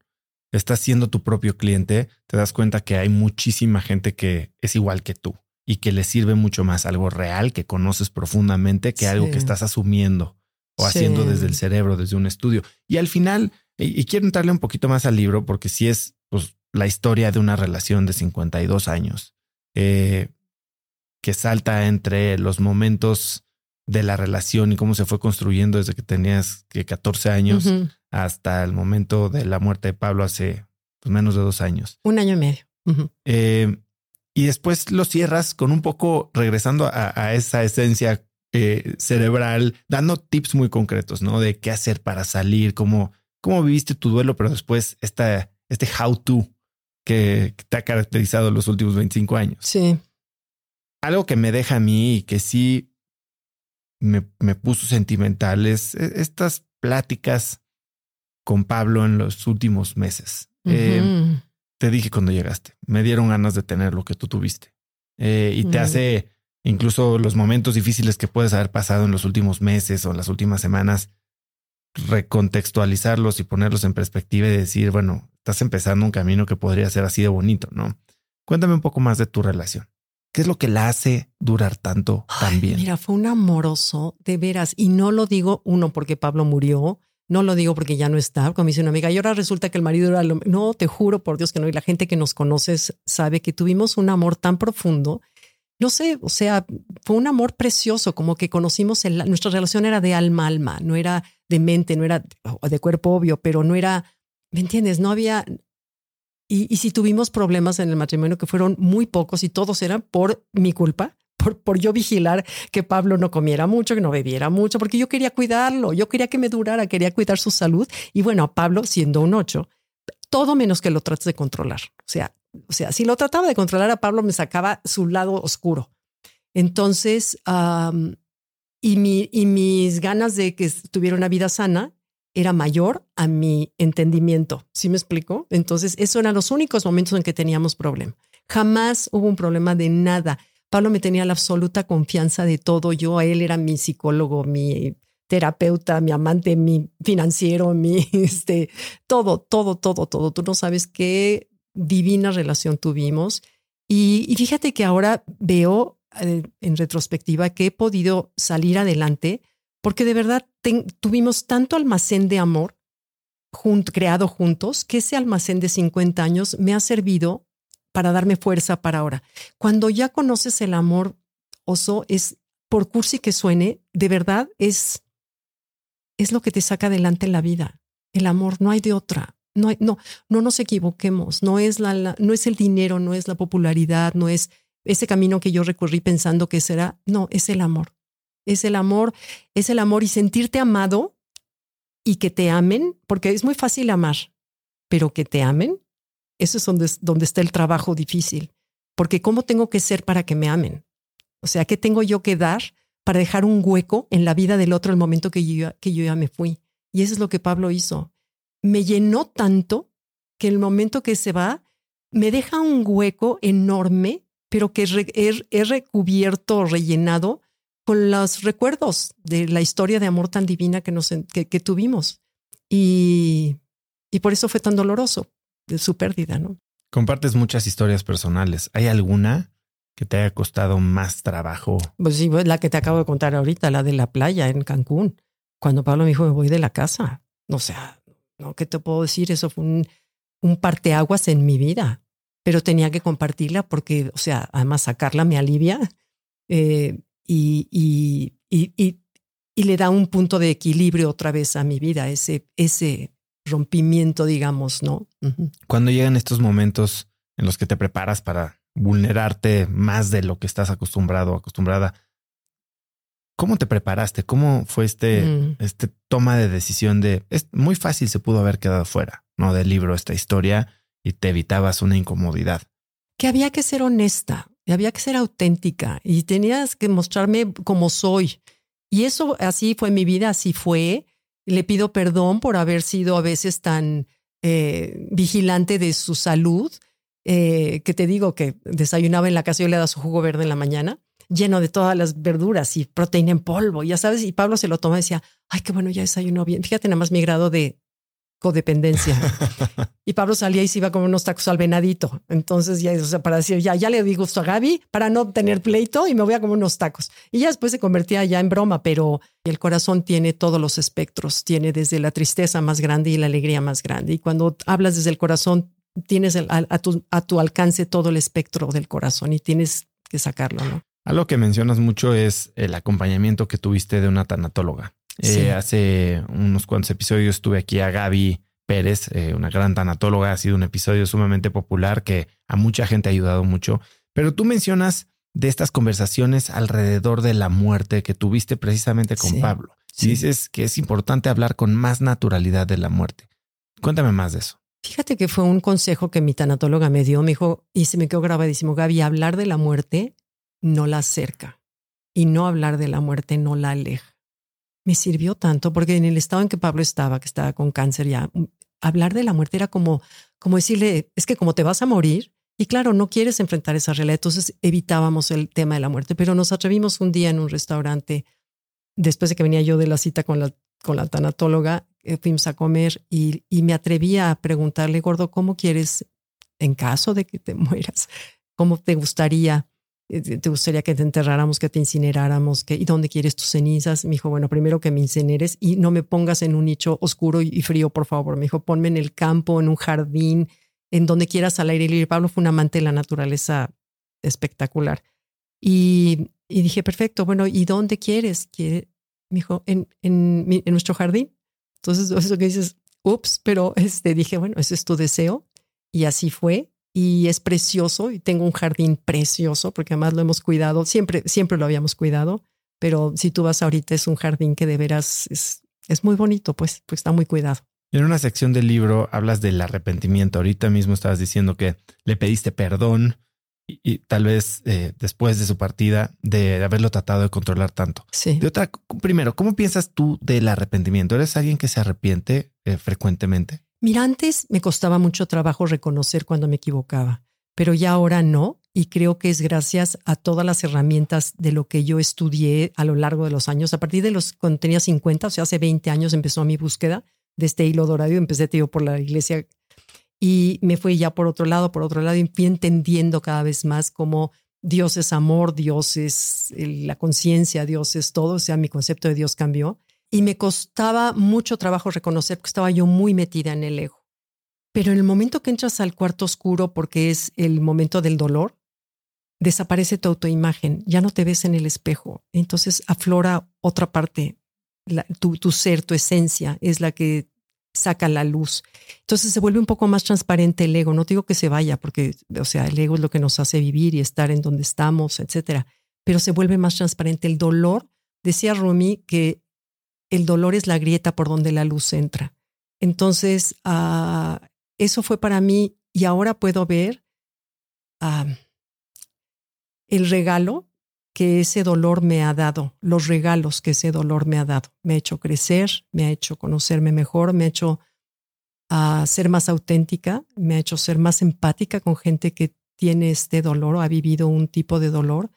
Speaker 1: Estás siendo tu propio cliente, te das cuenta que hay muchísima gente que es igual que tú y que le sirve mucho más algo real que conoces profundamente que algo que estás asumiendo o haciendo desde el cerebro, desde un estudio. Y al final, y, quiero entrarle un poquito más al libro porque si es pues, la historia de una relación de 52 años eh, que salta entre los momentos de la relación y cómo se fue construyendo desde que tenías que 14 años hasta el momento de la muerte de Pablo hace pues, menos de dos años.
Speaker 2: Un año y medio.
Speaker 1: Eh, y después lo cierras con un poco regresando a, esa esencia eh, cerebral, dando tips muy concretos, ¿no? De qué hacer para salir, cómo, cómo viviste tu duelo, pero después esta, este how to que, te ha caracterizado los últimos 25 años.
Speaker 2: Sí.
Speaker 1: Algo que me deja a mí y que sí me, me puso sentimental es e, estas pláticas con Pablo en los últimos meses. Eh, te dije cuando llegaste, me dieron ganas de tener lo que tú tuviste. Eh, y te hace incluso los momentos difíciles que puedes haber pasado en los últimos meses o las últimas semanas, recontextualizarlos y ponerlos en perspectiva y decir, bueno, estás empezando un camino que podría ser así de bonito, ¿no? Cuéntame un poco más de tu relación. ¿Qué es lo que la hace durar tanto también?
Speaker 2: Mira, fue un amoroso, de veras. Y no lo digo, uno, porque Pablo murió, no lo digo porque ya no está, como dice una amiga, y ahora resulta que el marido era lo... No, te juro por Dios que no. Y la gente que nos conoce sabe que tuvimos un amor tan profundo. No sé, o sea, fue un amor precioso, como que conocimos, el, nuestra relación era de alma a alma, no era de mente, no era de cuerpo obvio, pero no era ¿Me entiendes? No había... Y, si tuvimos problemas en el matrimonio que fueron muy pocos y todos eran por mi culpa, por, por, yo vigilar que Pablo no comiera mucho, que no bebiera mucho, porque yo quería cuidarlo, yo quería que me durara, quería cuidar su salud. Y bueno, Pablo, siendo un ocho, todo menos que lo trates de controlar. O sea, o sea, si lo trataba de controlar a Pablo, me sacaba su lado oscuro. Entonces, y, mi, y mis ganas de que tuviera una vida sana era mayor a mi entendimiento. ¿Sí me explico? Entonces, esos eran los únicos momentos en que teníamos problema. Jamás hubo un problema de nada. Pablo me tenía la absoluta confianza de todo. Yo él era mi psicólogo, mi terapeuta, mi amante, mi financiero, mi este, todo, todo, todo, todo. Tú no sabes qué divina relación tuvimos. Y, y fíjate que ahora veo en retrospectiva que he podido salir adelante porque de verdad tuvimos tanto almacén de amor creado juntos que ese almacén de 50 años me ha servido para darme fuerza para ahora. Cuando ya conoces el amor, oso, es por cursi que suene, de verdad es, es lo que te saca adelante en la vida. El amor, no hay de otra. No, hay, no, no nos equivoquemos. No es, la, no es el dinero, no es la popularidad, no es ese camino que yo recorrí pensando que será. No, es el amor. Es el amor, es el amor y sentirte amado y que te amen, porque es muy fácil amar, pero que te amen, eso es donde, está el trabajo difícil. Porque ¿cómo tengo que ser para que me amen? O sea, ¿qué tengo yo que dar para dejar un hueco en la vida del otro el momento que yo, que yo ya me fui? Y eso es lo que Pablo hizo. Me llenó tanto que el momento que se va, me deja un hueco enorme, pero que he, recubierto, rellenado con los recuerdos de la historia de amor tan divina que, nos, que, tuvimos. Y, y por eso fue tan doloroso de su pérdida, ¿no?
Speaker 1: Compartes muchas historias personales. ¿Hay alguna que te haya costado más trabajo?
Speaker 2: Pues sí, pues la que te acabo de contar ahorita, la de la playa en Cancún. Cuando Pablo me dijo, me voy de la casa. O sea, ¿no? ¿Qué te puedo decir? Eso fue un, un parteaguas en mi vida. Pero tenía que compartirla porque, o sea, además sacarla me alivia eh, y, y, y, y, le da un punto de equilibrio otra vez a mi vida, ese, ese rompimiento, digamos, ¿no?
Speaker 1: Cuando llegan estos momentos en los que te preparas para vulnerarte más de lo que estás acostumbrado o acostumbrada, ¿cómo te preparaste? ¿Cómo fue este, mm. este toma de decisión de es muy fácil se pudo haber quedado fuera, no del libro esta historia y te evitabas una incomodidad?
Speaker 2: Que había que ser honesta, y había que ser auténtica y tenías que mostrarme como soy. Y eso así fue mi vida, así fue. Le pido perdón por haber sido a veces tan eh, vigilante de su salud, eh, que te digo que desayunaba en la casa y le daba su jugo verde en la mañana, lleno de todas las verduras y proteína en polvo, ya sabes, y Pablo se lo toma y decía, ay, qué bueno, ya desayunó bien. Fíjate nada más mi grado de codependencia. y Pablo salía y se iba con unos tacos al venadito. Entonces ya, o sea, para decir, ya, ya le di gusto a Gaby para no tener pleito y me voy a comer unos tacos. Y ya después se convertía ya en broma, pero el corazón tiene todos los espectros, tiene desde la tristeza más grande y la alegría más grande. Y cuando hablas desde el corazón, tienes a, tu, a tu alcance todo el espectro del corazón y tienes que sacarlo, ¿no?
Speaker 1: Algo que mencionas mucho es el acompañamiento que tuviste de una tanatóloga. Eh, hace unos cuantos episodios estuve aquí a Gaby Pérez, eh, una gran tanatóloga. Ha sido un episodio sumamente popular que a mucha gente ha ayudado mucho. Pero tú mencionas de estas conversaciones alrededor de la muerte que tuviste precisamente con Pablo. dices que es importante hablar con más naturalidad de la muerte. Cuéntame más de eso.
Speaker 2: Fíjate que fue un consejo que mi tanatóloga me dio. Me dijo, y se me quedó grabadísimo, Gaby, hablar de la muerte no la acerca y no hablar de la muerte no la aleja me sirvió tanto porque en el estado en que Pablo estaba, que estaba con cáncer ya, mm, hablar de la muerte era como, como decirle, es que como te vas a morir, y claro, no quieres enfrentar esa realidad, entonces evitábamos el tema de la muerte, pero nos atrevimos un día en un restaurante, después de que venía yo de la cita con la, con la tanatóloga, eh, fuimos a comer y, y me atreví a preguntarle, gordo, ¿cómo quieres, en caso de que te mueras, cómo te gustaría te gustaría que te enterráramos, que te incineráramos, ¿y dónde quieres tus cenizas? Me dijo, bueno, primero que me incineres y no me pongas en un nicho oscuro y frío, por favor. Me dijo, ponme en el campo, en un jardín, en donde quieras al aire libre. Pablo fue un amante de la naturaleza espectacular. Y, dije, perfecto, bueno, ¿y dónde quieres? ¿Quiere? Me dijo, en nuestro jardín. Entonces, eso que dices, ups, pero este, dije, bueno, ese es tu deseo. Y así fue y es precioso y tengo un jardín precioso porque además lo hemos cuidado, siempre, siempre lo habíamos cuidado, pero si tú vas ahorita es un jardín que de veras es, es muy bonito, pues, pues está muy cuidado.
Speaker 1: En una sección del libro hablas del arrepentimiento. Ahorita mismo estabas diciendo que le pediste perdón y, tal vez eh, después de su partida de haberlo tratado de controlar tanto.
Speaker 2: Sí.
Speaker 1: De otra, primero, ¿cómo piensas tú del arrepentimiento? ¿Eres alguien que se arrepiente eh, frecuentemente?
Speaker 2: Mira, antes me costaba mucho trabajo reconocer cuando me equivocaba, pero ya ahora no, y creo que es gracias a todas las herramientas de lo que yo estudié a lo largo de los años. A partir de los cuando tenía 50, o sea, hace 20 años empezó mi búsqueda de este hilo dorado. Empecé, tío, por la iglesia y me fui ya por otro lado, por otro lado, y fui entendiendo cada vez más cómo Dios es amor, Dios es la conciencia, Dios es todo, o sea, mi concepto de Dios cambió. Y me costaba mucho trabajo reconocer que estaba yo muy metida en el ego. Pero en el momento que entras al cuarto oscuro, porque es el momento del dolor, desaparece tu autoimagen, ya no te ves en el espejo. Entonces aflora otra parte, tu, ser, tu esencia, es la que saca la luz. Entonces se vuelve un poco más transparente el ego. No digo que se vaya, porque, o sea, el ego es lo que nos hace vivir y estar en donde estamos, etcétera. Pero se vuelve más transparente. El dolor, decía Rumi que el dolor es la grieta por donde la luz entra. Entonces, uh, eso fue para mí y ahora puedo ver uh, el regalo que ese dolor me ha dado, los regalos que ese dolor me ha dado. Me ha hecho crecer, me ha hecho conocerme mejor, me ha hecho uh, ser más auténtica, me ha hecho ser más empática con gente que tiene este dolor o ha vivido un tipo de dolor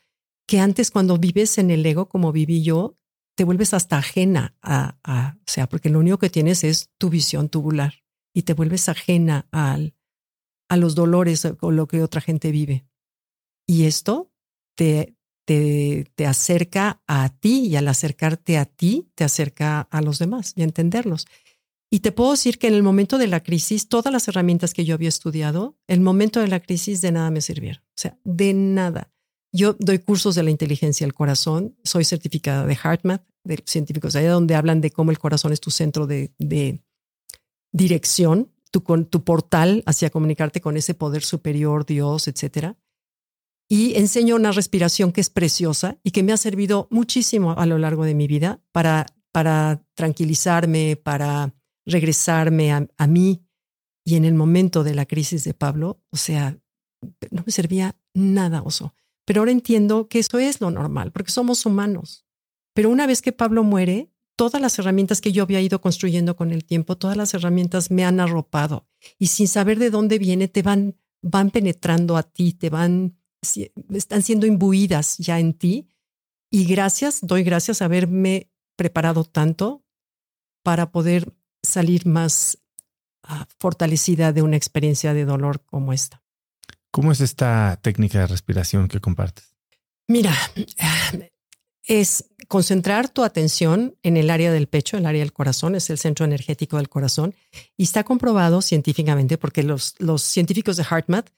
Speaker 2: que antes cuando vives en el ego como viví yo, te vuelves hasta ajena a, o sea, porque lo único que tienes es tu visión tubular y te vuelves ajena al, a los dolores o lo que otra gente vive. Y esto te, te, te acerca a ti y al acercarte a ti, te acerca a los demás y a entenderlos. Y te puedo decir que en el momento de la crisis, todas las herramientas que yo había estudiado, el momento de la crisis de nada me sirvieron. O sea, de nada. Yo doy cursos de la inteligencia del corazón, soy certificada de HeartMath, de científicos allá donde hablan de cómo el corazón es tu centro de, dirección, tu, portal hacia comunicarte con ese poder superior, Dios, etcétera y enseño una respiración que es preciosa y que me ha servido muchísimo a lo largo de mi vida para, para tranquilizarme, para regresarme a, a mí. Y en el momento de la crisis de Pablo, o sea, no me servía nada, oso. Pero ahora entiendo que eso es lo normal, porque somos humanos. Pero una vez que Pablo muere, todas las herramientas que yo había ido construyendo con el tiempo, todas las herramientas me han arropado y sin saber de dónde viene, te van, van penetrando a ti, te van están siendo imbuidas ya en ti. Y gracias, doy gracias a haberme preparado tanto para poder salir más ah, fortalecida de una experiencia de dolor como esta.
Speaker 1: ¿Cómo es esta técnica de respiración que compartes?
Speaker 2: Mira, es concentrar tu atención en el área del pecho, el área del corazón, es el centro energético del corazón, y está comprobado científicamente porque los, los científicos de HeartMath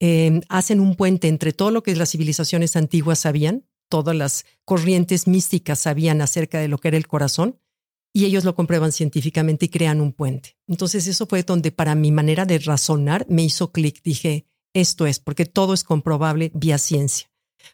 Speaker 2: Em, hacen un puente entre todo lo que las civilizaciones antiguas sabían, todas las corrientes místicas sabían acerca de lo que era el corazón, y ellos lo comprueban científicamente y crean un puente. Entonces eso fue donde para mi manera de razonar me hizo clic. Dije, esto es, porque todo es comprobable vía ciencia.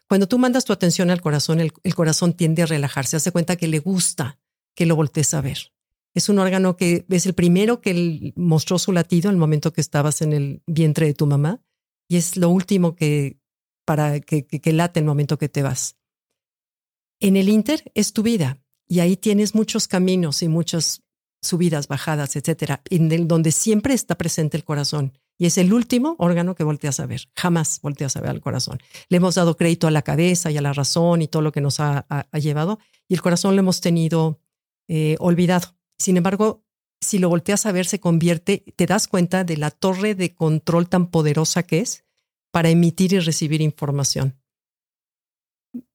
Speaker 2: Cuando tú mandas tu atención al corazón, el, corazón tiende a relajarse, hace cuenta que le gusta que lo voltees a ver. Es un órgano que es el primero que mostró su latido el momento que estabas en el vientre de tu mamá y es lo último que para que, que, late el momento que te vas. En el Inter es tu vida y ahí tienes muchos caminos y muchas subidas, bajadas, etcétera, en donde siempre está presente el corazón. Y es el último órgano que volteas a ver. Jamás volteas a ver al corazón. Le hemos dado crédito a la cabeza y a la razón y todo lo que nos ha, llevado, y el corazón lo hemos tenido eh, olvidado. Sin embargo, si lo volteas a ver, se convierte, te das cuenta de la torre de control tan poderosa que es para emitir y recibir información.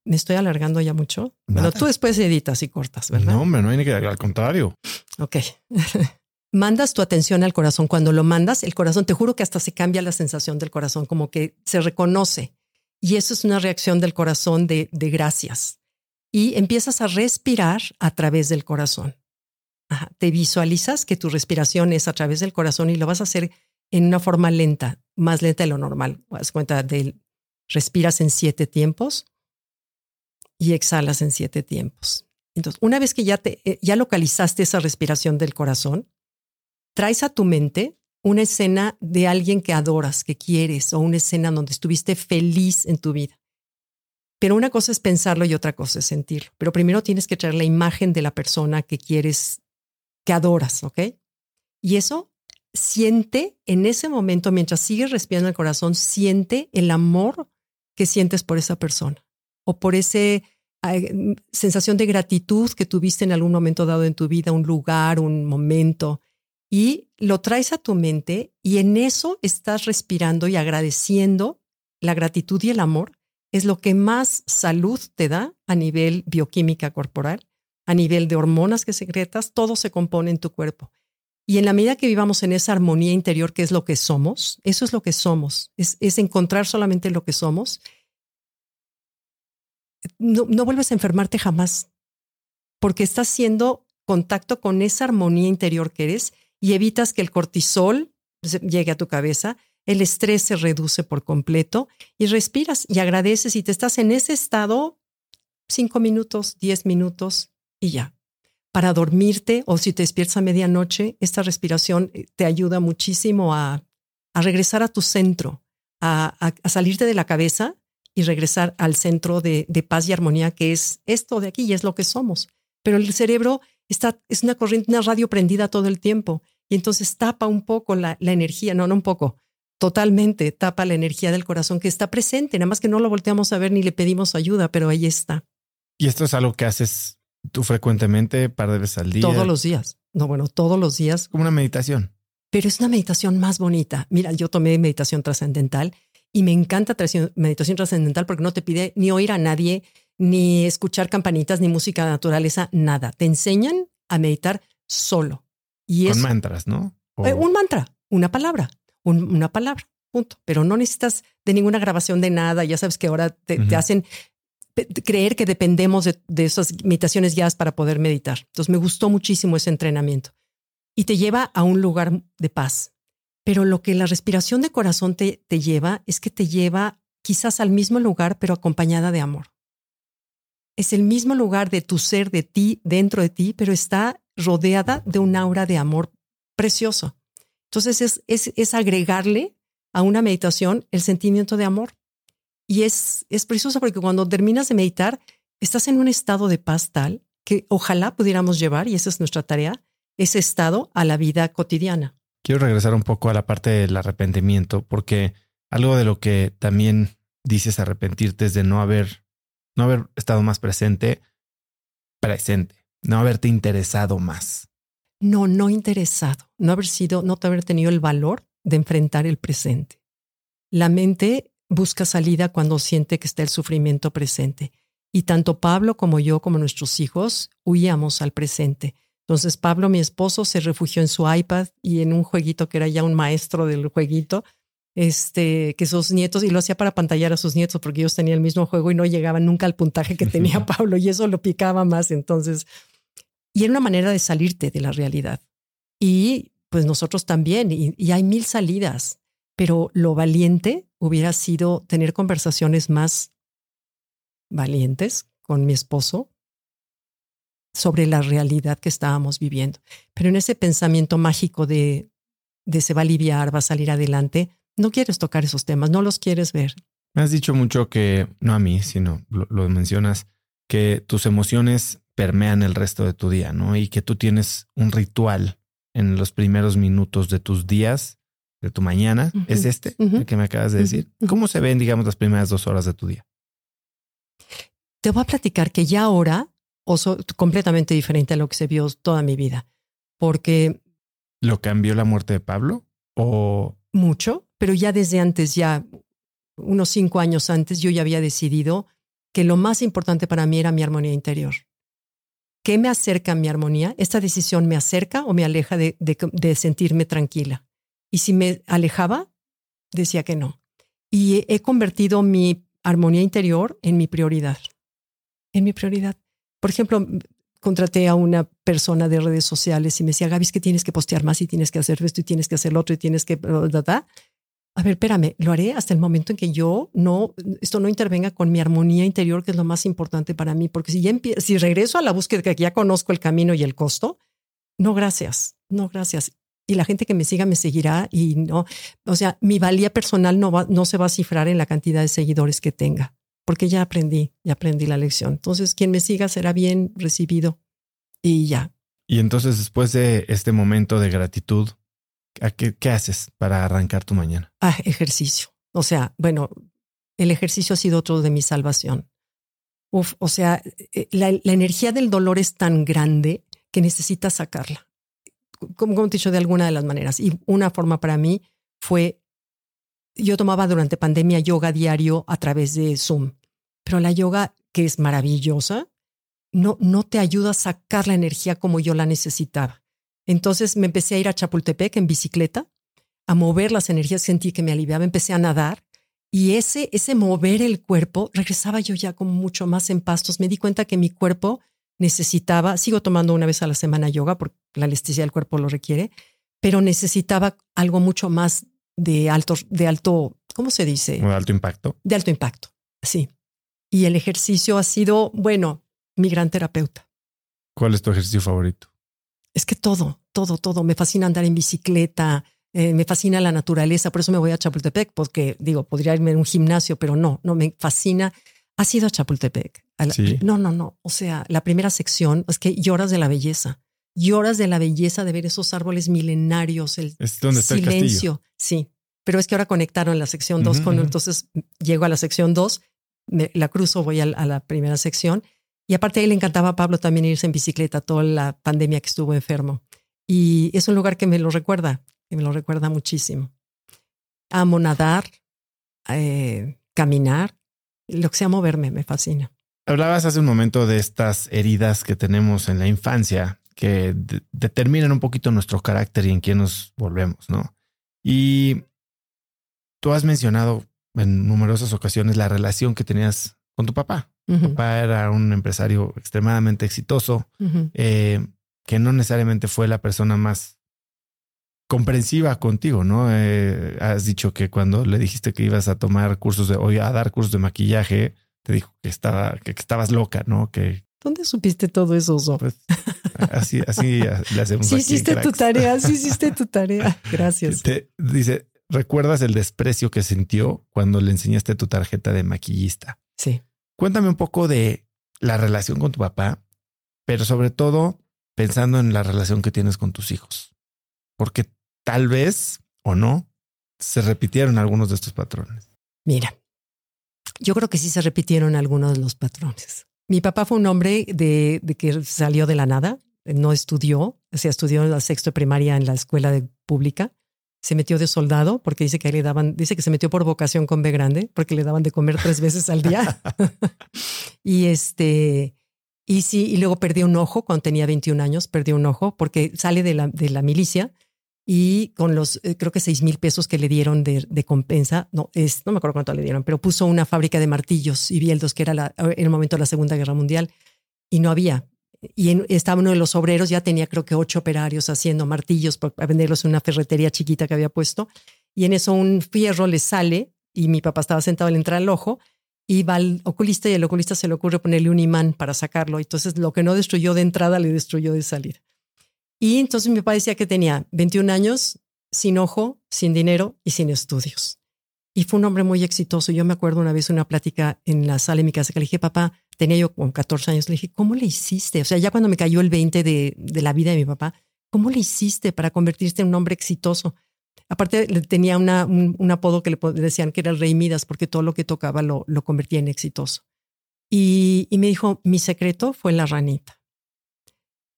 Speaker 2: Me estoy alargando ya mucho. Bueno, tú después editas y cortas, ¿verdad?
Speaker 1: No, hombre, no hay ni que al contrario.
Speaker 2: Ok. mandas tu atención al corazón. Cuando lo mandas, el corazón, te juro que hasta se cambia la sensación del corazón, como que se reconoce. Y eso es una reacción del corazón de, de gracias. Y empiezas a respirar a través del corazón. Te visualizas que tu respiración es a través del corazón y lo vas a hacer en una forma lenta, más lenta de lo normal. Haz cuenta de respiras en siete tiempos y exhalas en siete tiempos. Entonces, una vez que ya, te, eh, ya localizaste esa respiración del corazón, traes a tu mente una escena de alguien que adoras, que quieres, o una escena donde estuviste feliz en tu vida. Pero una cosa es pensarlo y otra cosa es sentirlo. Pero primero tienes que traer la imagen de la persona que quieres que adoras, ¿ok? Y eso siente en ese momento, mientras sigues respirando el corazón, siente el amor que sientes por esa persona o por esa sensación de gratitud que tuviste en algún momento dado en tu vida, un lugar, un momento, y lo traes a tu mente y en eso estás respirando y agradeciendo la gratitud y el amor es lo que más salud te da a nivel bioquímica corporal, a nivel de hormonas que secretas, todo se compone en tu cuerpo. Y en la medida que vivamos en esa armonía interior, que es lo que somos, eso es lo que somos, es, encontrar solamente lo que somos, no, no vuelves a enfermarte jamás, porque estás haciendo contacto con esa armonía interior que eres y evitas que el cortisol llegue a tu cabeza, el estrés se reduce por completo y respiras y agradeces y te estás en ese estado cinco minutos, diez minutos y ya para dormirte o si te despiertas a medianoche, esta respiración eh, te ayuda muchísimo a, regresar a tu centro, a, salirte de la cabeza y regresar al centro de, paz y armonía que es esto de aquí y es lo que somos. Pero el cerebro está, es una corriente, una radio prendida todo el tiempo y entonces tapa un poco la, la energía, no, no un poco, totalmente tapa la energía del corazón que está presente, nada más que no lo volteamos a ver ni le pedimos ayuda, pero ahí está.
Speaker 1: Y esto es algo que haces ¿Tú frecuentemente, par de veces al día?
Speaker 2: Todos los días. No, bueno, todos los días.
Speaker 1: Como una meditación.
Speaker 2: Pero es una meditación más bonita. Mira, yo tomé meditación trascendental y me encanta meditación trascendental porque no te pide ni oír a nadie, ni escuchar campanitas, ni música de naturaleza, nada. Te enseñan a meditar solo.
Speaker 1: Y Con mantras, ¿no?
Speaker 2: Eh, un mantra, una palabra, una palabra, punto. Pero no necesitas de ninguna grabación de nada. Ya sabes que ahora te, te hacen creer que dependemos de, esas meditaciones guiadas para poder meditar. Entonces me gustó muchísimo ese entrenamiento y te lleva a un lugar de paz. Pero lo que la respiración de corazón te, te lleva es que te lleva quizás al mismo lugar, pero acompañada de amor. Es el mismo lugar de tu ser, de ti, dentro de ti, pero está rodeada de un aura de amor precioso. Entonces es, es, es agregarle a una meditación el sentimiento de amor. Y es, es precioso porque cuando terminas de meditar, estás en un estado de paz tal que ojalá pudiéramos llevar, y esa es nuestra tarea, ese estado a la vida cotidiana.
Speaker 1: Quiero regresar un poco a la parte del arrepentimiento, porque algo de lo que también dices arrepentirte es de no haber, no haber estado más presente, presente, no haberte interesado más.
Speaker 2: No, no interesado, no haber sido, no haber tenido el valor de enfrentar el presente. La mente busca salida cuando siente que está el sufrimiento presente. Y tanto Pablo como yo, como nuestros hijos, huíamos al presente. Entonces Pablo, mi esposo, se refugió en su iPad y en un jueguito que era ya un maestro del jueguito, este, que sus nietos, y lo hacía para pantallar a sus nietos porque ellos tenían el mismo juego y no llegaban nunca al puntaje que tenía Pablo y eso lo picaba más. Entonces, y era una manera de salirte de la realidad. Y pues nosotros también, y hay mil salidas, pero lo valiente hubiera sido tener conversaciones más valientes con mi esposo sobre la realidad que estábamos viviendo. Pero en ese pensamiento mágico de, de se va a aliviar, va a salir adelante, no quieres tocar esos temas, no los quieres ver.
Speaker 1: Me has dicho mucho que, no a mí, sino lo, lo mencionas, que tus emociones permean el resto de tu día, ¿no? Y que tú tienes un ritual en los primeros minutos de tus días de tu mañana es este, el que me acabas de decir. ¿Cómo se ven, digamos, las primeras dos horas de tu día?
Speaker 2: Te voy a platicar que ya ahora oso completamente diferente a lo que se vio toda mi vida, porque...
Speaker 1: ¿Lo cambió la muerte de Pablo? ¿O...?
Speaker 2: Mucho, pero ya desde antes, ya unos cinco años antes, yo ya había decidido que lo más importante para mí era mi armonía interior. ¿Qué me acerca a mi armonía? ¿Esta decisión me acerca o me aleja de sentirme tranquila? Y si me alejaba, decía que no. Y he convertido mi armonía interior en mi prioridad. En mi prioridad. Por ejemplo, contraté a una persona de redes sociales y me decía, Gaby, es que tienes que postear más y tienes que hacer esto y tienes que hacer lo otro y tienes que... A ver, espérame, lo haré hasta el momento en que yo no, esto no intervenga con mi armonía interior, que es lo más importante para mí, porque si ya si regreso a la búsqueda que ya conozco el camino y el costo, no gracias, no gracias y la gente que me siga me seguirá y no, o sea, mi valía personal no, va, no se va a cifrar en la cantidad de seguidores que tenga, porque ya aprendí, ya aprendí la lección. Entonces, quien me siga será bien recibido y ya.
Speaker 1: Y entonces, después de este momento de gratitud, qué, qué haces para arrancar tu mañana?
Speaker 2: Ah, ejercicio. O sea, bueno, el ejercicio ha sido otro de mi salvación. Uf, o sea, eh, la, la energía del dolor es tan grande que necesitas sacarla como, te he dicho, de alguna de las maneras. Y una forma para mí fue, yo tomaba durante pandemia yoga diario a través de Zoom. pero la yoga, que es maravillosa, no, no te ayuda a sacar la energía como yo la necesitaba. Entonces me empecé a ir a Chapultepec en bicicleta, a mover las energías, sentí que me aliviaba, empecé a nadar y ese, ese mover el cuerpo, regresaba yo ya como mucho más en pastos. Me di cuenta que mi cuerpo necesitaba, sigo tomando una vez a la semana yoga porque la anestesia del cuerpo lo requiere, pero necesitaba algo mucho más de alto, de alto, ¿cómo se dice?
Speaker 1: De alto impacto.
Speaker 2: De alto impacto, sí. Y el ejercicio ha sido, bueno, mi gran terapeuta.
Speaker 1: ¿Cuál es tu ejercicio favorito?
Speaker 2: Es que todo, todo, todo. Me fascina andar en bicicleta, eh, me fascina la naturaleza, por eso me voy a Chapultepec, porque digo, podría irme a un gimnasio, pero no, no, me fascina. ¿Ha sido a Chapultepec? No, no, no. O sea, la primera sección es que lloras de la belleza. Lloras de la belleza de ver esos árboles milenarios, el
Speaker 1: ¿Es donde está
Speaker 2: silencio. sí, pero es que ahora conectaron la sección 2 con, entonces llego a la sección 2, la cruzo, voy a, la primera sección. Y aparte ahí le encantaba a Pablo también irse en bicicleta toda la pandemia que estuvo enfermo. Y es un lugar que me lo recuerda, que me lo recuerda muchísimo. Amo nadar, eh, caminar, lo que sea moverme, me fascina.
Speaker 1: Hablabas hace un momento de estas heridas que tenemos en la infancia que determinan un poquito nuestro carácter y en quién nos volvemos, ¿no? Y tú has mencionado en numerosas ocasiones la relación que tenías con tu papá. Tu papá era un empresario extremadamente exitoso, eh, que no necesariamente fue la persona más comprensiva contigo, ¿no? Eh, has dicho que cuando le dijiste que ibas a tomar cursos de, o a dar cursos de maquillaje, te dijo que estaba, que, estabas loca, ¿no? Que
Speaker 2: ¿Dónde supiste todo eso,
Speaker 1: Pues, así, así le hacemos.
Speaker 2: Sí hiciste tu tarea, sí hiciste tu tarea. Gracias.
Speaker 1: Te, dice, ¿recuerdas el desprecio que sintió cuando le enseñaste tu tarjeta de maquillista?
Speaker 2: Sí.
Speaker 1: Cuéntame un poco de la relación con tu papá, pero sobre todo pensando en la relación que tienes con tus hijos. Porque tal vez o no se repitieron algunos de estos patrones.
Speaker 2: Mira, yo creo que sí se repitieron algunos de los patrones. Mi papá fue un hombre de, que salió de la nada, no estudió, o sea, estudió la sexto primaria en la escuela de, pública, se metió de soldado porque dice que le daban, dice que se metió por vocación con B grande porque le daban de comer tres veces al día. y este, y sí, y luego perdió un ojo cuando tenía 21 años, perdió un ojo porque sale de la, de la milicia y con los, eh, creo que seis mil pesos que le dieron de, de, compensa, no, es, no me acuerdo cuánto le dieron, pero puso una fábrica de martillos y bieldos, que era la, en el momento de la Segunda Guerra Mundial, y no había. Y estaba uno de los obreros, ya tenía creo que ocho operarios haciendo martillos para venderlos en una ferretería chiquita que había puesto. Y en eso un fierro le sale y mi papá estaba sentado al entrar al ojo y va al oculista y el oculista se le ocurre ponerle un imán para sacarlo. Entonces lo que no destruyó de entrada le destruyó de salida. Y entonces mi papá decía que tenía 21 años, sin ojo, sin dinero y sin estudios. Y fue un hombre muy exitoso. Yo me acuerdo una vez una plática en la sala de mi casa que le dije, papá, tenía yo con 14 años, le dije, ¿cómo le hiciste? O sea, ya cuando me cayó el 20 de, de la vida de mi papá, ¿cómo le hiciste para convertirte en un hombre exitoso? Aparte, tenía una, un, apodo que le decían que era el rey Midas, porque todo lo que tocaba lo, lo convertía en exitoso. Y, y me dijo, mi secreto fue la ranita.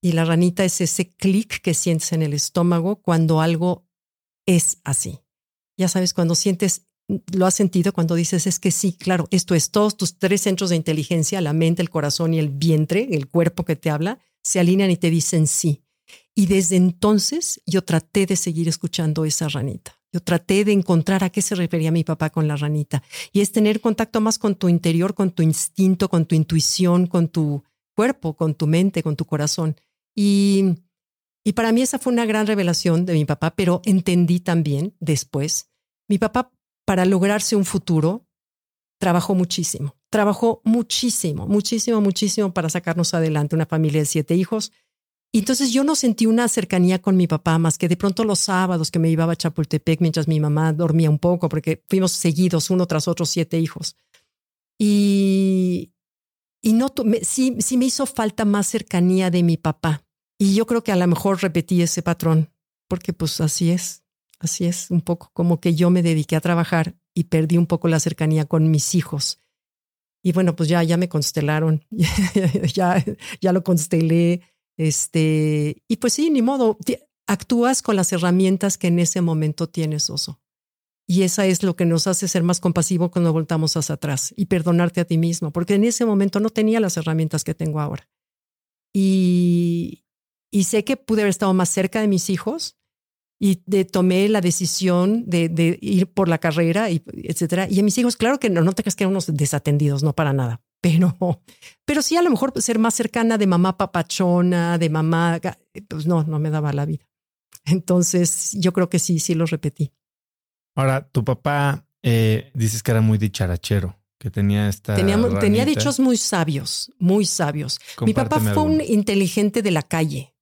Speaker 2: Y la ranita es ese clic que sientes en el estómago cuando algo es así. Ya sabes, cuando sientes, lo has sentido cuando dices, es que sí, claro, esto es, todos tus tres centros de inteligencia, la mente, el corazón y el vientre, el cuerpo que te habla, se alinean y te dicen sí. Y desde entonces yo traté de seguir escuchando esa ranita. Yo traté de encontrar a qué se refería mi papá con la ranita. Y es tener contacto más con tu interior, con tu instinto, con tu intuición, con tu cuerpo, con tu mente, con tu corazón. Y, y para mí esa fue una gran revelación de mi papá, pero entendí también después, mi papá para lograrse un futuro trabajó muchísimo, trabajó muchísimo, muchísimo, muchísimo para sacarnos adelante una familia de siete hijos. Y entonces yo no sentí una cercanía con mi papá más que de pronto los sábados que me iba a Chapultepec mientras mi mamá dormía un poco, porque fuimos seguidos uno tras otro siete hijos. Y, y no, sí, sí me hizo falta más cercanía de mi papá. Y yo creo que a lo mejor repetí ese patrón, porque pues así es, así es un poco como que yo me dediqué a trabajar y perdí un poco la cercanía con mis hijos. Y bueno, pues ya, ya me constelaron, ya, ya lo constelé, este, y pues sí, ni modo, actúas con las herramientas que en ese momento tienes, Oso. Y esa es lo que nos hace ser más compasivos cuando voltamos hacia atrás y perdonarte a ti mismo, porque en ese momento no tenía las herramientas que tengo ahora. Y, y sé que pude haber estado más cerca de mis hijos y de, tomé la decisión de, de, ir por la carrera, y etcétera. Y a mis hijos, claro que no, no te creas que eran unos desatendidos, no para nada, pero, pero sí a lo mejor ser más cercana de mamá papachona, de mamá, pues no, no me daba la vida. Entonces yo creo que sí, sí lo repetí.
Speaker 1: Ahora, tu papá eh, dices que era muy dicharachero, que tenía esta.
Speaker 2: Tenía, dichos muy sabios, muy sabios. Mi papá
Speaker 1: Compárteme
Speaker 2: fue un inteligente de la calle.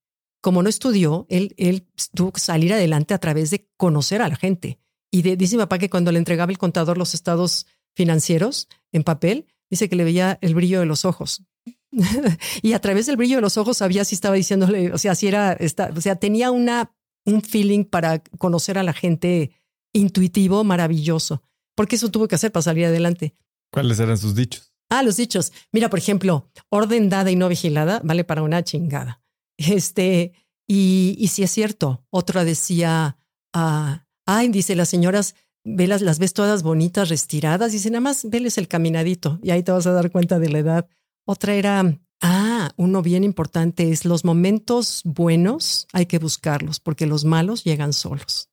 Speaker 2: Como no estudió, él, él tuvo que salir adelante a través de conocer a la gente. Y de- dice mi papá que cuando le entregaba el contador los estados financieros en papel, dice que le veía el brillo de los ojos. y a través del brillo de los ojos sabía si estaba diciéndole, o sea, si era, esta, o sea, tenía una, un feeling para conocer a la gente intuitivo, maravilloso. Porque eso tuvo que hacer para salir adelante.
Speaker 1: ¿Cuáles eran sus dichos?
Speaker 2: Ah, los dichos. Mira, por ejemplo, orden dada y no vigilada vale para una chingada. Este, y, y si es cierto, otra decía, ah, ay, dice las señoras, velas, las ves todas bonitas, restiradas, dice nada más veles el caminadito y ahí te vas a dar cuenta de la edad. Otra era, ah, uno bien importante es los momentos buenos hay que buscarlos porque los malos llegan solos.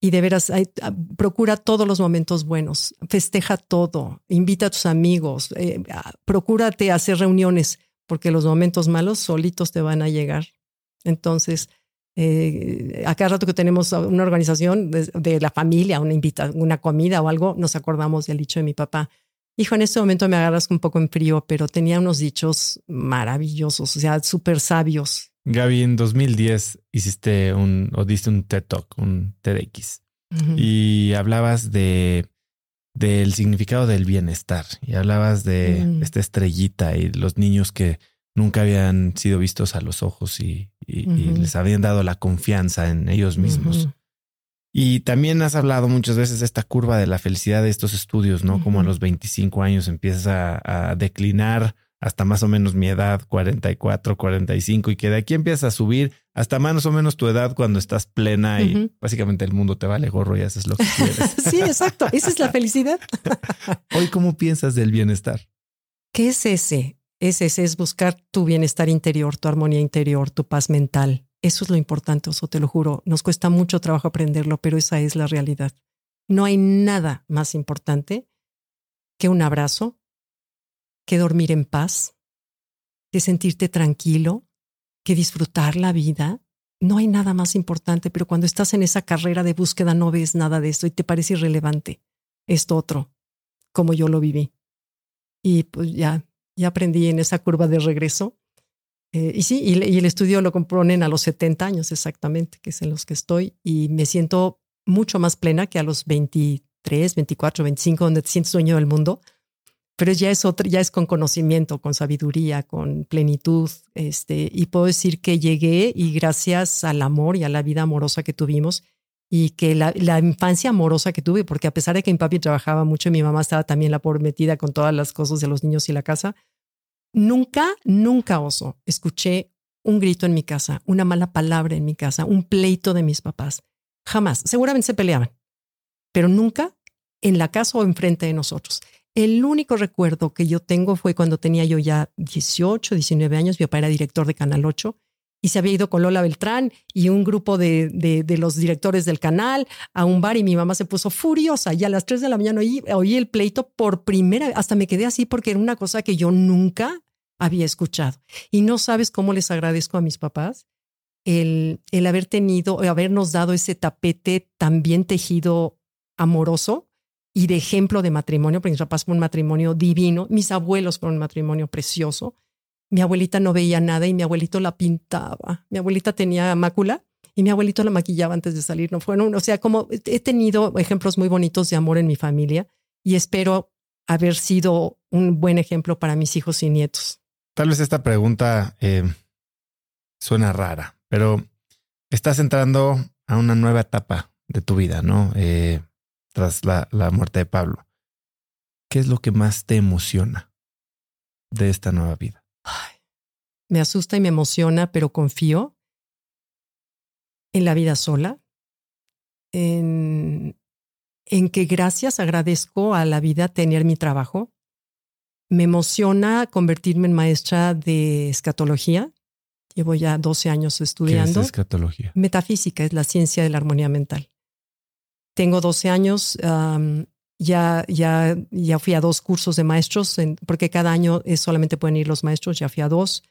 Speaker 2: Y de veras, hay- ah, procura todos los momentos buenos, festeja todo, invita a tus amigos, eh, ah, procúrate hacer reuniones, porque los momentos malos solitos te van a llegar. Entonces, eh, a cada rato que tenemos una organización de, de la familia, una invita, una comida o algo, nos acordamos del dicho de mi papá. Hijo, en este momento me agarras un poco en frío, pero tenía unos dichos maravillosos, o sea, súper sabios.
Speaker 1: Gaby, en 2010 hiciste un, o diste un TED Talk, un TEDx,
Speaker 2: Ujú.
Speaker 1: y hablabas de del significado del bienestar y hablabas de
Speaker 2: Mm.
Speaker 1: esta estrellita y los niños que nunca habían sido vistos a los ojos y, y- y
Speaker 2: Ujú.
Speaker 1: les habían dado la confianza en ellos mismos. Y también has hablado muchas veces de esta curva de la felicidad de estos estudios, ¿no? Como a los 25 años empiezas a, a declinar hasta más o menos mi edad, 44, 45, y que de aquí empiezas a subir hasta más o menos tu edad cuando estás plena y básicamente el mundo te vale gorro y haces lo que quieres.
Speaker 2: sí, exacto. Esa es la felicidad.
Speaker 1: Hoy, ¿cómo piensas del bienestar?
Speaker 2: ¿Qué es ese? Es ese, es buscar tu bienestar interior, tu armonía interior, tu paz mental. Eso es lo importante, Oso, te lo juro. Nos cuesta mucho trabajo aprenderlo, pero esa es la realidad. No hay nada más importante que un abrazo, que dormir en paz, que sentirte tranquilo, que disfrutar la vida. No hay nada más importante, pero cuando estás en esa carrera de búsqueda no ves nada de esto y te parece irrelevante. Esto otro, como yo lo viví. Y pues ya, ya aprendí en esa curva de regreso. Eh, y sí, y, y, el estudio lo componen a los 70 años exactamente, que es en los que estoy, y me siento mucho más plena que a los 23, 24, 25, donde te sientes dueño del mundo. Pero ya es otra, ya es con conocimiento, con sabiduría, con plenitud. Este, y puedo decir que llegué y gracias al amor y a la vida amorosa que tuvimos, y que la, la, infancia amorosa que tuve, porque a pesar de que mi papi trabajaba mucho y mi mamá estaba también la por metida con todas las cosas de los niños y la casa, nunca, nunca oso, escuché un grito en mi casa, una mala palabra en mi casa, un pleito de mis papás. Jamás. Seguramente se peleaban, pero nunca en la casa o enfrente de nosotros. El único recuerdo que yo tengo fue cuando tenía yo ya 18, 19 años, mi papá era director de Canal 8 y se había ido con Lola Beltrán y un grupo de, de, los directores del canal a un bar y mi mamá se puso furiosa y a las 3 de la mañana oí, oí el pleito por primera vez, hasta me quedé así porque era una cosa que yo nunca había escuchado. Y no sabes cómo les agradezco a mis papás el, el haber tenido, habernos dado ese tapete tan bien tejido, amoroso y de ejemplo de matrimonio, porque mis papás fueron un matrimonio divino, mis abuelos fueron un matrimonio precioso mi abuelita no veía nada y mi abuelito la pintaba. Mi abuelita tenía mácula y mi abuelito la maquillaba antes de salir. No fueron, o sea, como he tenido ejemplos muy bonitos de amor en mi familia y espero haber sido un buen ejemplo para mis hijos y nietos.
Speaker 1: Tal vez esta pregunta eh, suena rara, pero estás entrando a una nueva etapa de tu vida, ¿no? Eh, tras la, la muerte de Pablo. ¿Qué es lo que más te emociona de esta nueva vida?
Speaker 2: Ay, me asusta y me emociona, pero confío en la vida sola, en, en que gracias agradezco a la vida tener mi trabajo. Me emociona convertirme en maestra de escatología. Llevo ya 12 años estudiando.
Speaker 1: ¿Qué es escatología?
Speaker 2: Metafísica es la ciencia de la armonía mental. Tengo 12 años, ya, ya, ya fui a dos cursos de maestros, porque cada año solamente pueden ir los maestros, ya fui a dos.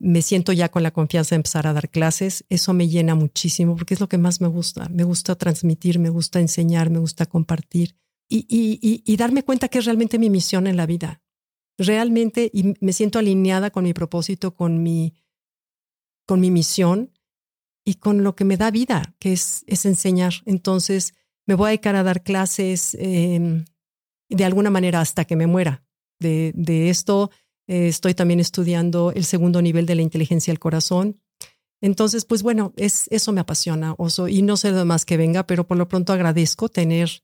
Speaker 2: Me siento ya con la confianza de empezar a dar clases. Eso me llena muchísimo porque es lo que más me gusta. Me gusta transmitir, me gusta enseñar, me gusta compartir y, y, y darme cuenta que es realmente mi misión en la vida. Realmente, y me siento alineada con mi propósito, con mi, con mi misión y con lo que me da vida, que es, es enseñar. Entonces, me voy a dedicar a dar clases em, de alguna manera hasta que me muera. De, de esto eh, estoy también estudiando el segundo nivel de la inteligencia del corazón. Entonces, pues bueno, es, eso me apasiona, Oso, y no sé de más que venga, pero por lo pronto agradezco tener,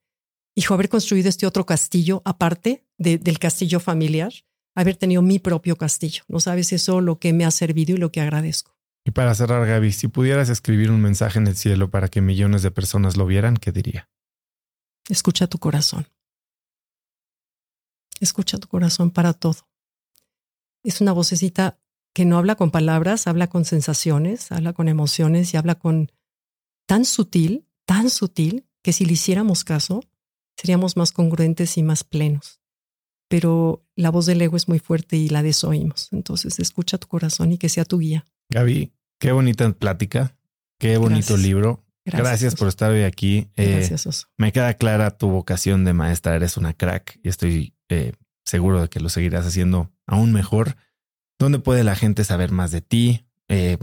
Speaker 2: hijo, haber construido este otro castillo aparte del castillo familiar, haber tenido mi propio castillo. No sabes eso lo que me ha servido y lo que agradezco.
Speaker 1: Y para cerrar, Gaby, si pudieras escribir un mensaje en el cielo para que millones de personas lo vieran, ¿qué diría?
Speaker 2: Escucha tu corazón. Escucha tu corazón para todo. Es una vocecita que no habla con palabras, habla con sensaciones, habla con emociones y habla con tan sutil, tan sutil, que si le hiciéramos caso, seríamos más congruentes y más plenos. Pero la voz del ego es muy fuerte y la desoímos. Entonces escucha tu corazón y que sea tu guía.
Speaker 1: Gaby, qué bonita plática, qué bonito libro. Gracias, por estar hoy aquí.
Speaker 2: Eh, Gracias,
Speaker 1: Me queda clara tu vocación de maestra, eres una crack y estoy eh, seguro de que lo seguirás haciendo aún mejor. ¿Dónde puede la gente saber más de ti, eh,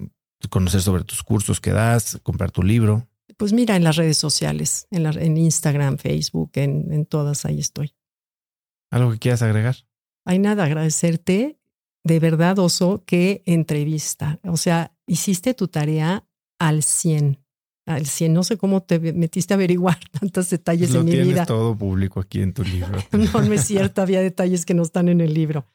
Speaker 1: conocer sobre tus cursos que das, comprar tu libro?
Speaker 2: Pues mira, en las redes sociales, en, en Instagram, Facebook, en, en todas, ahí estoy.
Speaker 1: ¿Algo que quieras agregar?
Speaker 2: Hay nada, agradecerte de verdad, Oso, qué entrevista. O sea, hiciste tu tarea al 100. Al 100. No sé cómo te metiste a averiguar tantos detalles
Speaker 1: Lo
Speaker 2: en mi
Speaker 1: tienes
Speaker 2: vida.
Speaker 1: todo público aquí en tu libro.
Speaker 2: no, no es cierto. Había detalles que no están en el libro.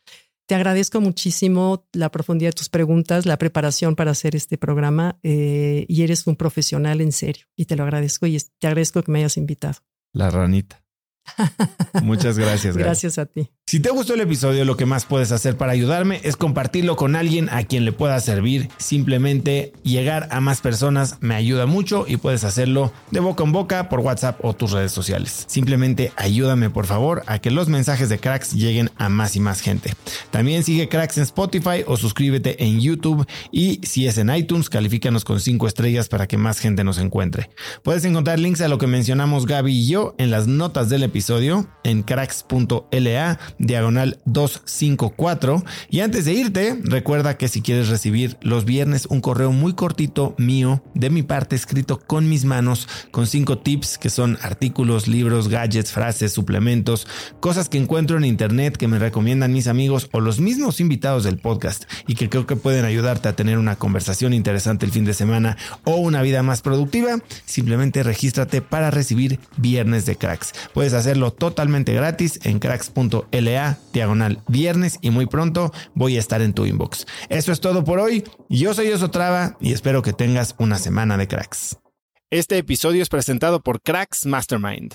Speaker 2: Te agradezco muchísimo la profundidad de tus preguntas, la preparación para hacer este programa eh, y eres un profesional en serio y te lo agradezco y te agradezco que me hayas invitado.
Speaker 1: La ranita. Muchas gracias. Gaby.
Speaker 2: Gracias a ti.
Speaker 1: Si te gustó el episodio, lo que más puedes hacer para ayudarme es compartirlo con alguien a quien le pueda servir. Simplemente llegar a más personas me ayuda mucho y puedes hacerlo de boca en boca por WhatsApp o tus redes sociales. Simplemente ayúdame por favor a que los mensajes de Cracks lleguen a más y más gente. También sigue Cracks en Spotify o suscríbete en YouTube y si es en iTunes, califícanos con 5 estrellas para que más gente nos encuentre. Puedes encontrar links a lo que mencionamos Gaby y yo en las notas del episodio en cracks.la diagonal 254. Y antes de irte, recuerda que si quieres recibir los viernes un correo muy cortito mío, de mi parte escrito con mis manos, con cinco tips que son artículos, libros, gadgets, frases, suplementos, cosas que encuentro en internet que me recomiendan mis amigos o los mismos invitados del podcast y que creo que pueden ayudarte a tener una conversación interesante el fin de semana o una vida más productiva, simplemente regístrate para recibir viernes de cracks. Puedes hacerlo totalmente gratis en cracks.la diagonal viernes y muy pronto voy a estar en tu inbox. Eso es todo por hoy. Yo soy Osotrava y espero que tengas una semana de cracks.
Speaker 3: Este episodio es presentado por Cracks Mastermind.